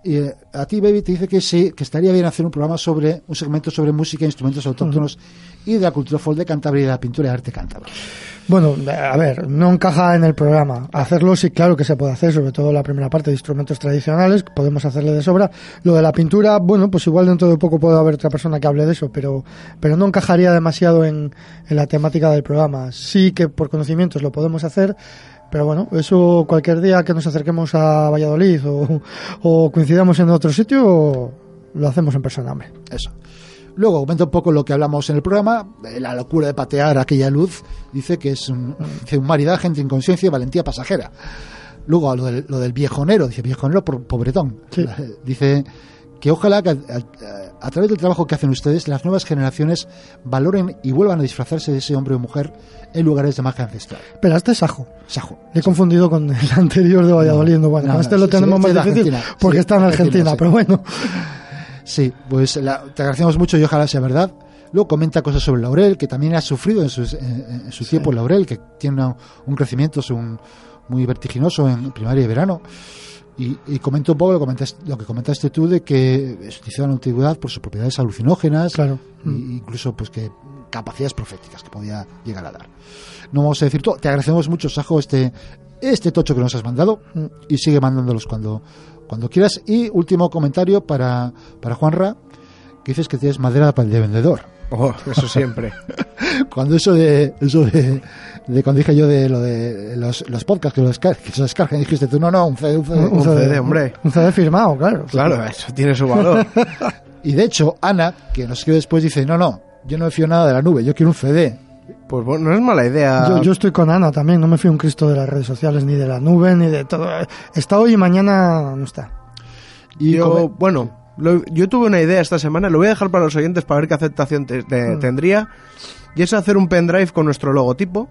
eh, a ti, Baby, te dice que sí, que estaría bien hacer un programa sobre, un segmento sobre música e instrumentos autóctonos y de la cultura folk de Cantabria y de la pintura y arte cántabra. Bueno, a ver, no encaja en el programa. Hacerlo sí, claro que se puede hacer, sobre todo la primera parte de instrumentos tradicionales, podemos hacerle de sobra. Lo de la pintura, bueno, pues igual dentro de poco puede haber otra persona que hable de eso, pero, pero no encajaría demasiado en, en la temática del programa. Sí que por conocimientos lo podemos hacer, pero bueno, eso cualquier día que nos acerquemos a Valladolid o, o coincidamos en otro sitio, lo hacemos en persona, hombre. Eso. Luego comenta un poco lo que hablamos en el programa, eh, la locura de patear aquella luz, dice que es un, dice un maridaje entre inconsciencia y valentía pasajera. Luego lo del, lo del viejonero, dice viejonero por pobretón. Sí. Dice que ojalá que a, a- a través del trabajo que hacen ustedes las nuevas generaciones valoren y vuelvan a disfrazarse de ese hombre o mujer en lugares de magia ancestral. Pero este es Sajo. Sajo. Le he confundido con el anterior de Valladolid. No, bueno, no, este no, lo sí, tenemos sí, más este es de difícil Argentina. porque Sí, está en Argentina, Argentina, sí. pero bueno. Sí, pues la- te agradecemos mucho y ojalá sea verdad. Luego comenta cosas sobre Laurel, que también ha sufrido en, sus- en- en su tiempo Laurel, que tiene un crecimiento un- muy vertiginoso en primavera y verano. Y, y comenta un poco lo, comentas- lo que comentaste tú de que utilizado en la antigüedad por sus propiedades alucinógenas, Claro. e incluso pues que capacidades proféticas que podía llegar a dar. No vamos a decir todo. Te agradecemos mucho, Sajo, este, este tocho que nos has mandado y sigue mandándolos cuando, cuando quieras. Y último comentario para, para Juanra, que dices que tienes madera para el de vendedor. Oh, eso siempre. Cuando eso de, eso de, de cuando dije yo de lo de los, los podcasts que, los, que se descargan, dijiste tú, no, no, un CD, un CD. Un CD, hombre. Un CD firmado, claro. Claro, eso tiene su valor. Y de hecho, Ana, que nos escribe después, dice, no, no, yo no me fío nada de la nube, yo quiero un CD. Pues bueno, no es mala idea. Yo, yo estoy con Ana también, no me fío un Cristo de las redes sociales, ni de la nube, ni de todo. Está hoy y mañana no está. Y yo, come- bueno, lo- yo tuve una idea esta semana, lo voy a dejar para los oyentes para ver qué aceptación te- te- Mm. tendría. Y es hacer un pendrive con nuestro logotipo,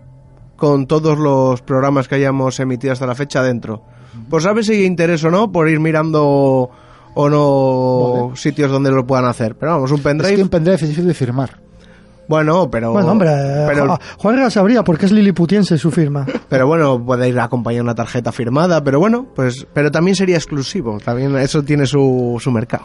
con todos los programas que hayamos emitido hasta la fecha dentro. Pues sabes si hay interés o no por ir mirando o no Vale. sitios donde lo puedan hacer. Pero vamos, un es pendrive. que un pendrive es difícil de firmar. Bueno, pero. Bueno, hombre, pero, Jo- Juanra sabría porque es liliputiense su firma. pero bueno, puede ir acompañar una tarjeta firmada, pero bueno, pues. Pero también sería exclusivo. También eso tiene su, su mercado.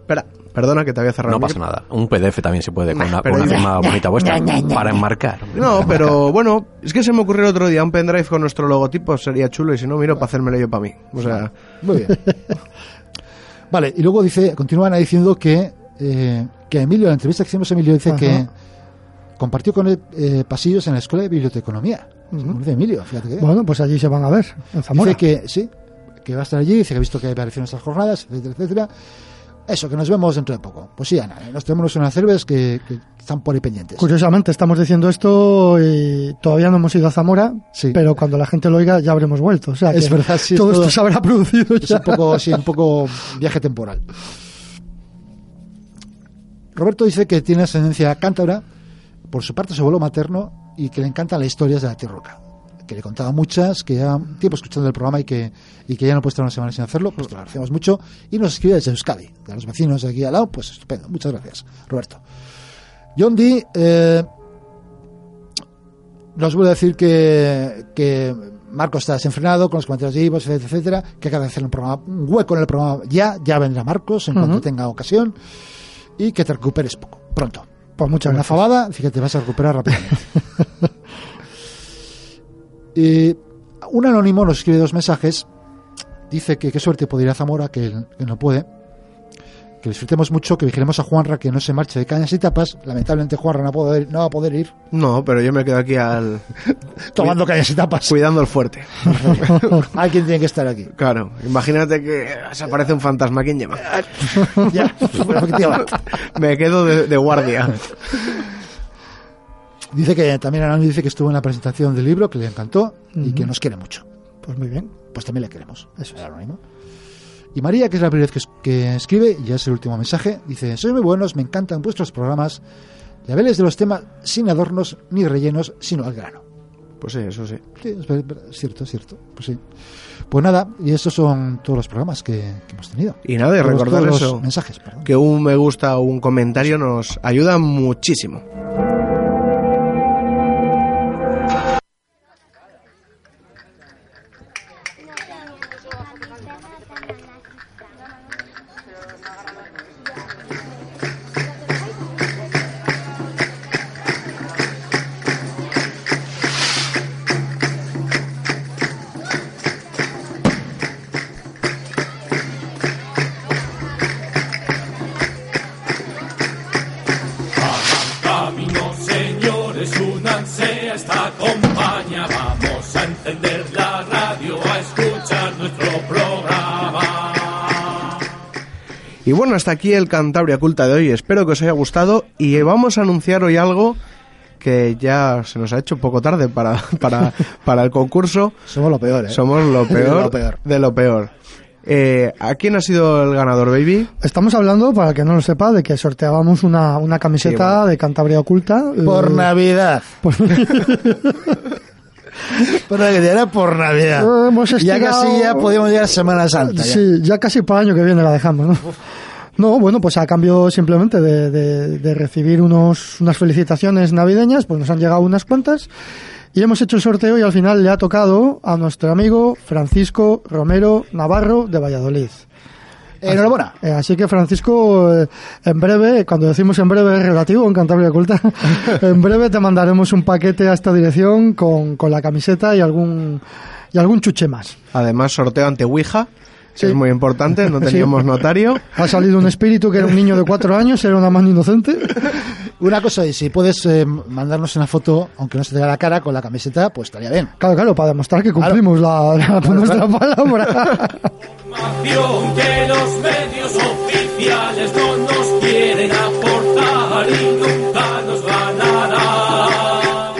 Espera, perdona que te había cerrado No pasa nada. Un PDF también se puede con una, con una firma bonita vuestra para enmarcar. No, pero bueno, es que se me ocurrió el otro día un pendrive con nuestro logotipo, sería chulo y si no, miro para hacérmelo yo para mí. O sea, Muy bien. Vale, y luego dice, continúan diciendo que, eh, que Emilio, en la entrevista que hicimos a Emilio, dice Ajá. que compartió con él eh, pasillos en la escuela de biblioteconomía. Según dice Emilio, fíjate que. Bueno, pues allí se van a ver, en Zamora. Dice que sí, que va a estar allí, dice que ha visto que hay variaciones en estas jornadas, etcétera, etcétera. Eso, que nos vemos dentro de poco. Pues sí, Ana, nos tenemos unas cervezas que, que están por ahí pendientes. Curiosamente, estamos diciendo esto y todavía no hemos ido a Zamora, Sí. pero cuando la gente lo oiga ya habremos vuelto. O sea, Es verdad, sí, es todo- esto se habrá producido Es ya. un poco, sí, un poco viaje temporal. Roberto dice que tiene ascendencia cántabra por su parte su abuelo materno y que le encantan las historias de la tierroca. Que le contaba muchas, que ya tiempo escuchando el programa y que, y que ya no puede estar una semana sin hacerlo, pues te lo agradecemos mucho. Y nos escribe desde Euskadi, de los vecinos de aquí al lado, pues estupendo. Muchas gracias, Roberto. John D. eh, nos vuelve a decir que, que Marco está desenfrenado con los comentarios de Ivos, etcétera, etcétera, que acaba de hacer un, programa, un hueco en el programa ya, ya vendrá Marcos en cuanto tenga ocasión y que te recuperes poco, pronto. Pues muchas Una gracias. fabada, fíjate, te vas a recuperar rápidamente. Y un anónimo nos escribe dos mensajes. Dice que qué suerte poder ir a Zamora, que, que no puede. Que disfrutemos mucho, que vigilemos a Juanra, que no se marche de cañas y tapas. Lamentablemente Juanra no, va a poder- no va a poder ir No, pero yo me quedo aquí al tomando cañas y tapas. cuidando el fuerte. Alguien tiene que estar aquí. Claro, imagínate que se aparece un fantasma, ¿quién llama? ya. Me quedo de, de guardia. Dice que también Anónimo dice que estuvo en la presentación del libro, que le encantó y que nos quiere mucho. Pues muy bien. Pues también le queremos. Eso es Anónimo. Y María, que es la primera vez que, que escribe, y ya es el último mensaje, dice, sois muy buenos, me encantan vuestros programas, y habléis de los temas sin adornos ni rellenos, sino al grano. Pues sí, eso sí. Sí, es, cierto, es cierto. Pues sí. Pues nada, y estos son todos los programas que, que hemos tenido. Y nada, Todos- recordar todos los eso. mensajes, perdón. Que un me gusta o un comentario nos ayuda muchísimo. Y bueno, hasta aquí el Cantabria Culta de hoy. Espero que os haya gustado y vamos a anunciar hoy algo que ya se nos ha hecho un poco tarde para, para, para el concurso. Somos lo peor, ¿eh? Somos lo peor, Lo peor. de lo peor. Eh, ¿A quién ha sido el ganador, baby? Estamos hablando, para el que no lo sepa, de que sorteábamos una, una camiseta Sí, bueno. de Cantabria Oculta. Por eh, Navidad. por- Por Navidad, era por Navidad. Eh, hemos ya estirado- casi ya podíamos llegar a Semana Santa. ya. Sí, ya casi para el año que viene la dejamos, ¿no? No, bueno, pues a cambio simplemente de, de- de recibir unos, unas felicitaciones navideñas, pues nos han llegado unas cuantas y hemos hecho el sorteo y al final le ha tocado a nuestro amigo Francisco Romero Navarro de Valladolid. Enhorabuena. Eh, así que Francisco, eh, en breve, cuando decimos en breve es relativo en Cantabria Oculta, en breve te mandaremos un paquete a esta dirección con, con la camiseta y algún y algún chuche más. Además, sorteo ante Ouija, Sí. es muy importante, no Sí. teníamos notario. Ha salido un espíritu que era un niño de cuatro años, era una mano inocente. Una cosa, y si puedes eh, mandarnos una foto, aunque no se te vea la cara, con la camiseta, pues estaría bien. Claro, claro, para demostrar que cumplimos la, la- Claro, nuestra claro. palabra. Información que los medios oficiales no nos quieren aportar y nunca nos ganará.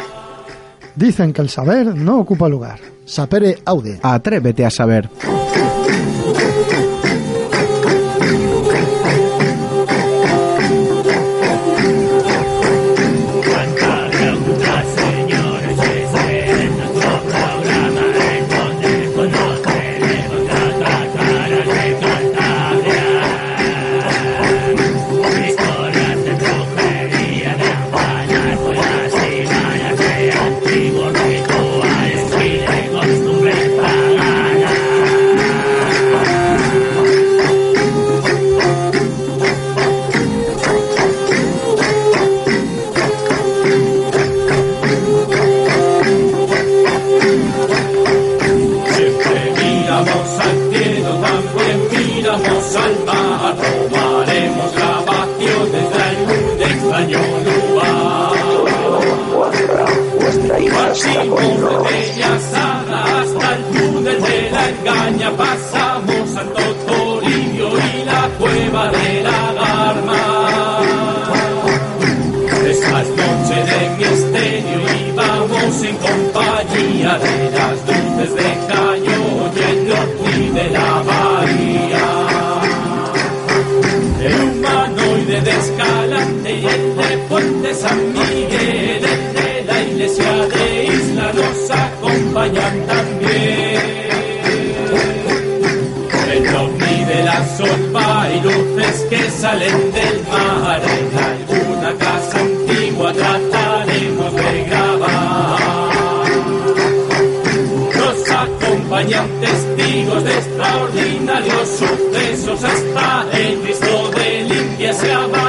Dicen que el saber no ocupa lugar. Sapere Aude. Atrévete a saber. salen del mar. En alguna casa antigua trataremos de grabar. Nos acompañan testigos de extraordinarios sucesos hasta el Cristo de limpia se abajo.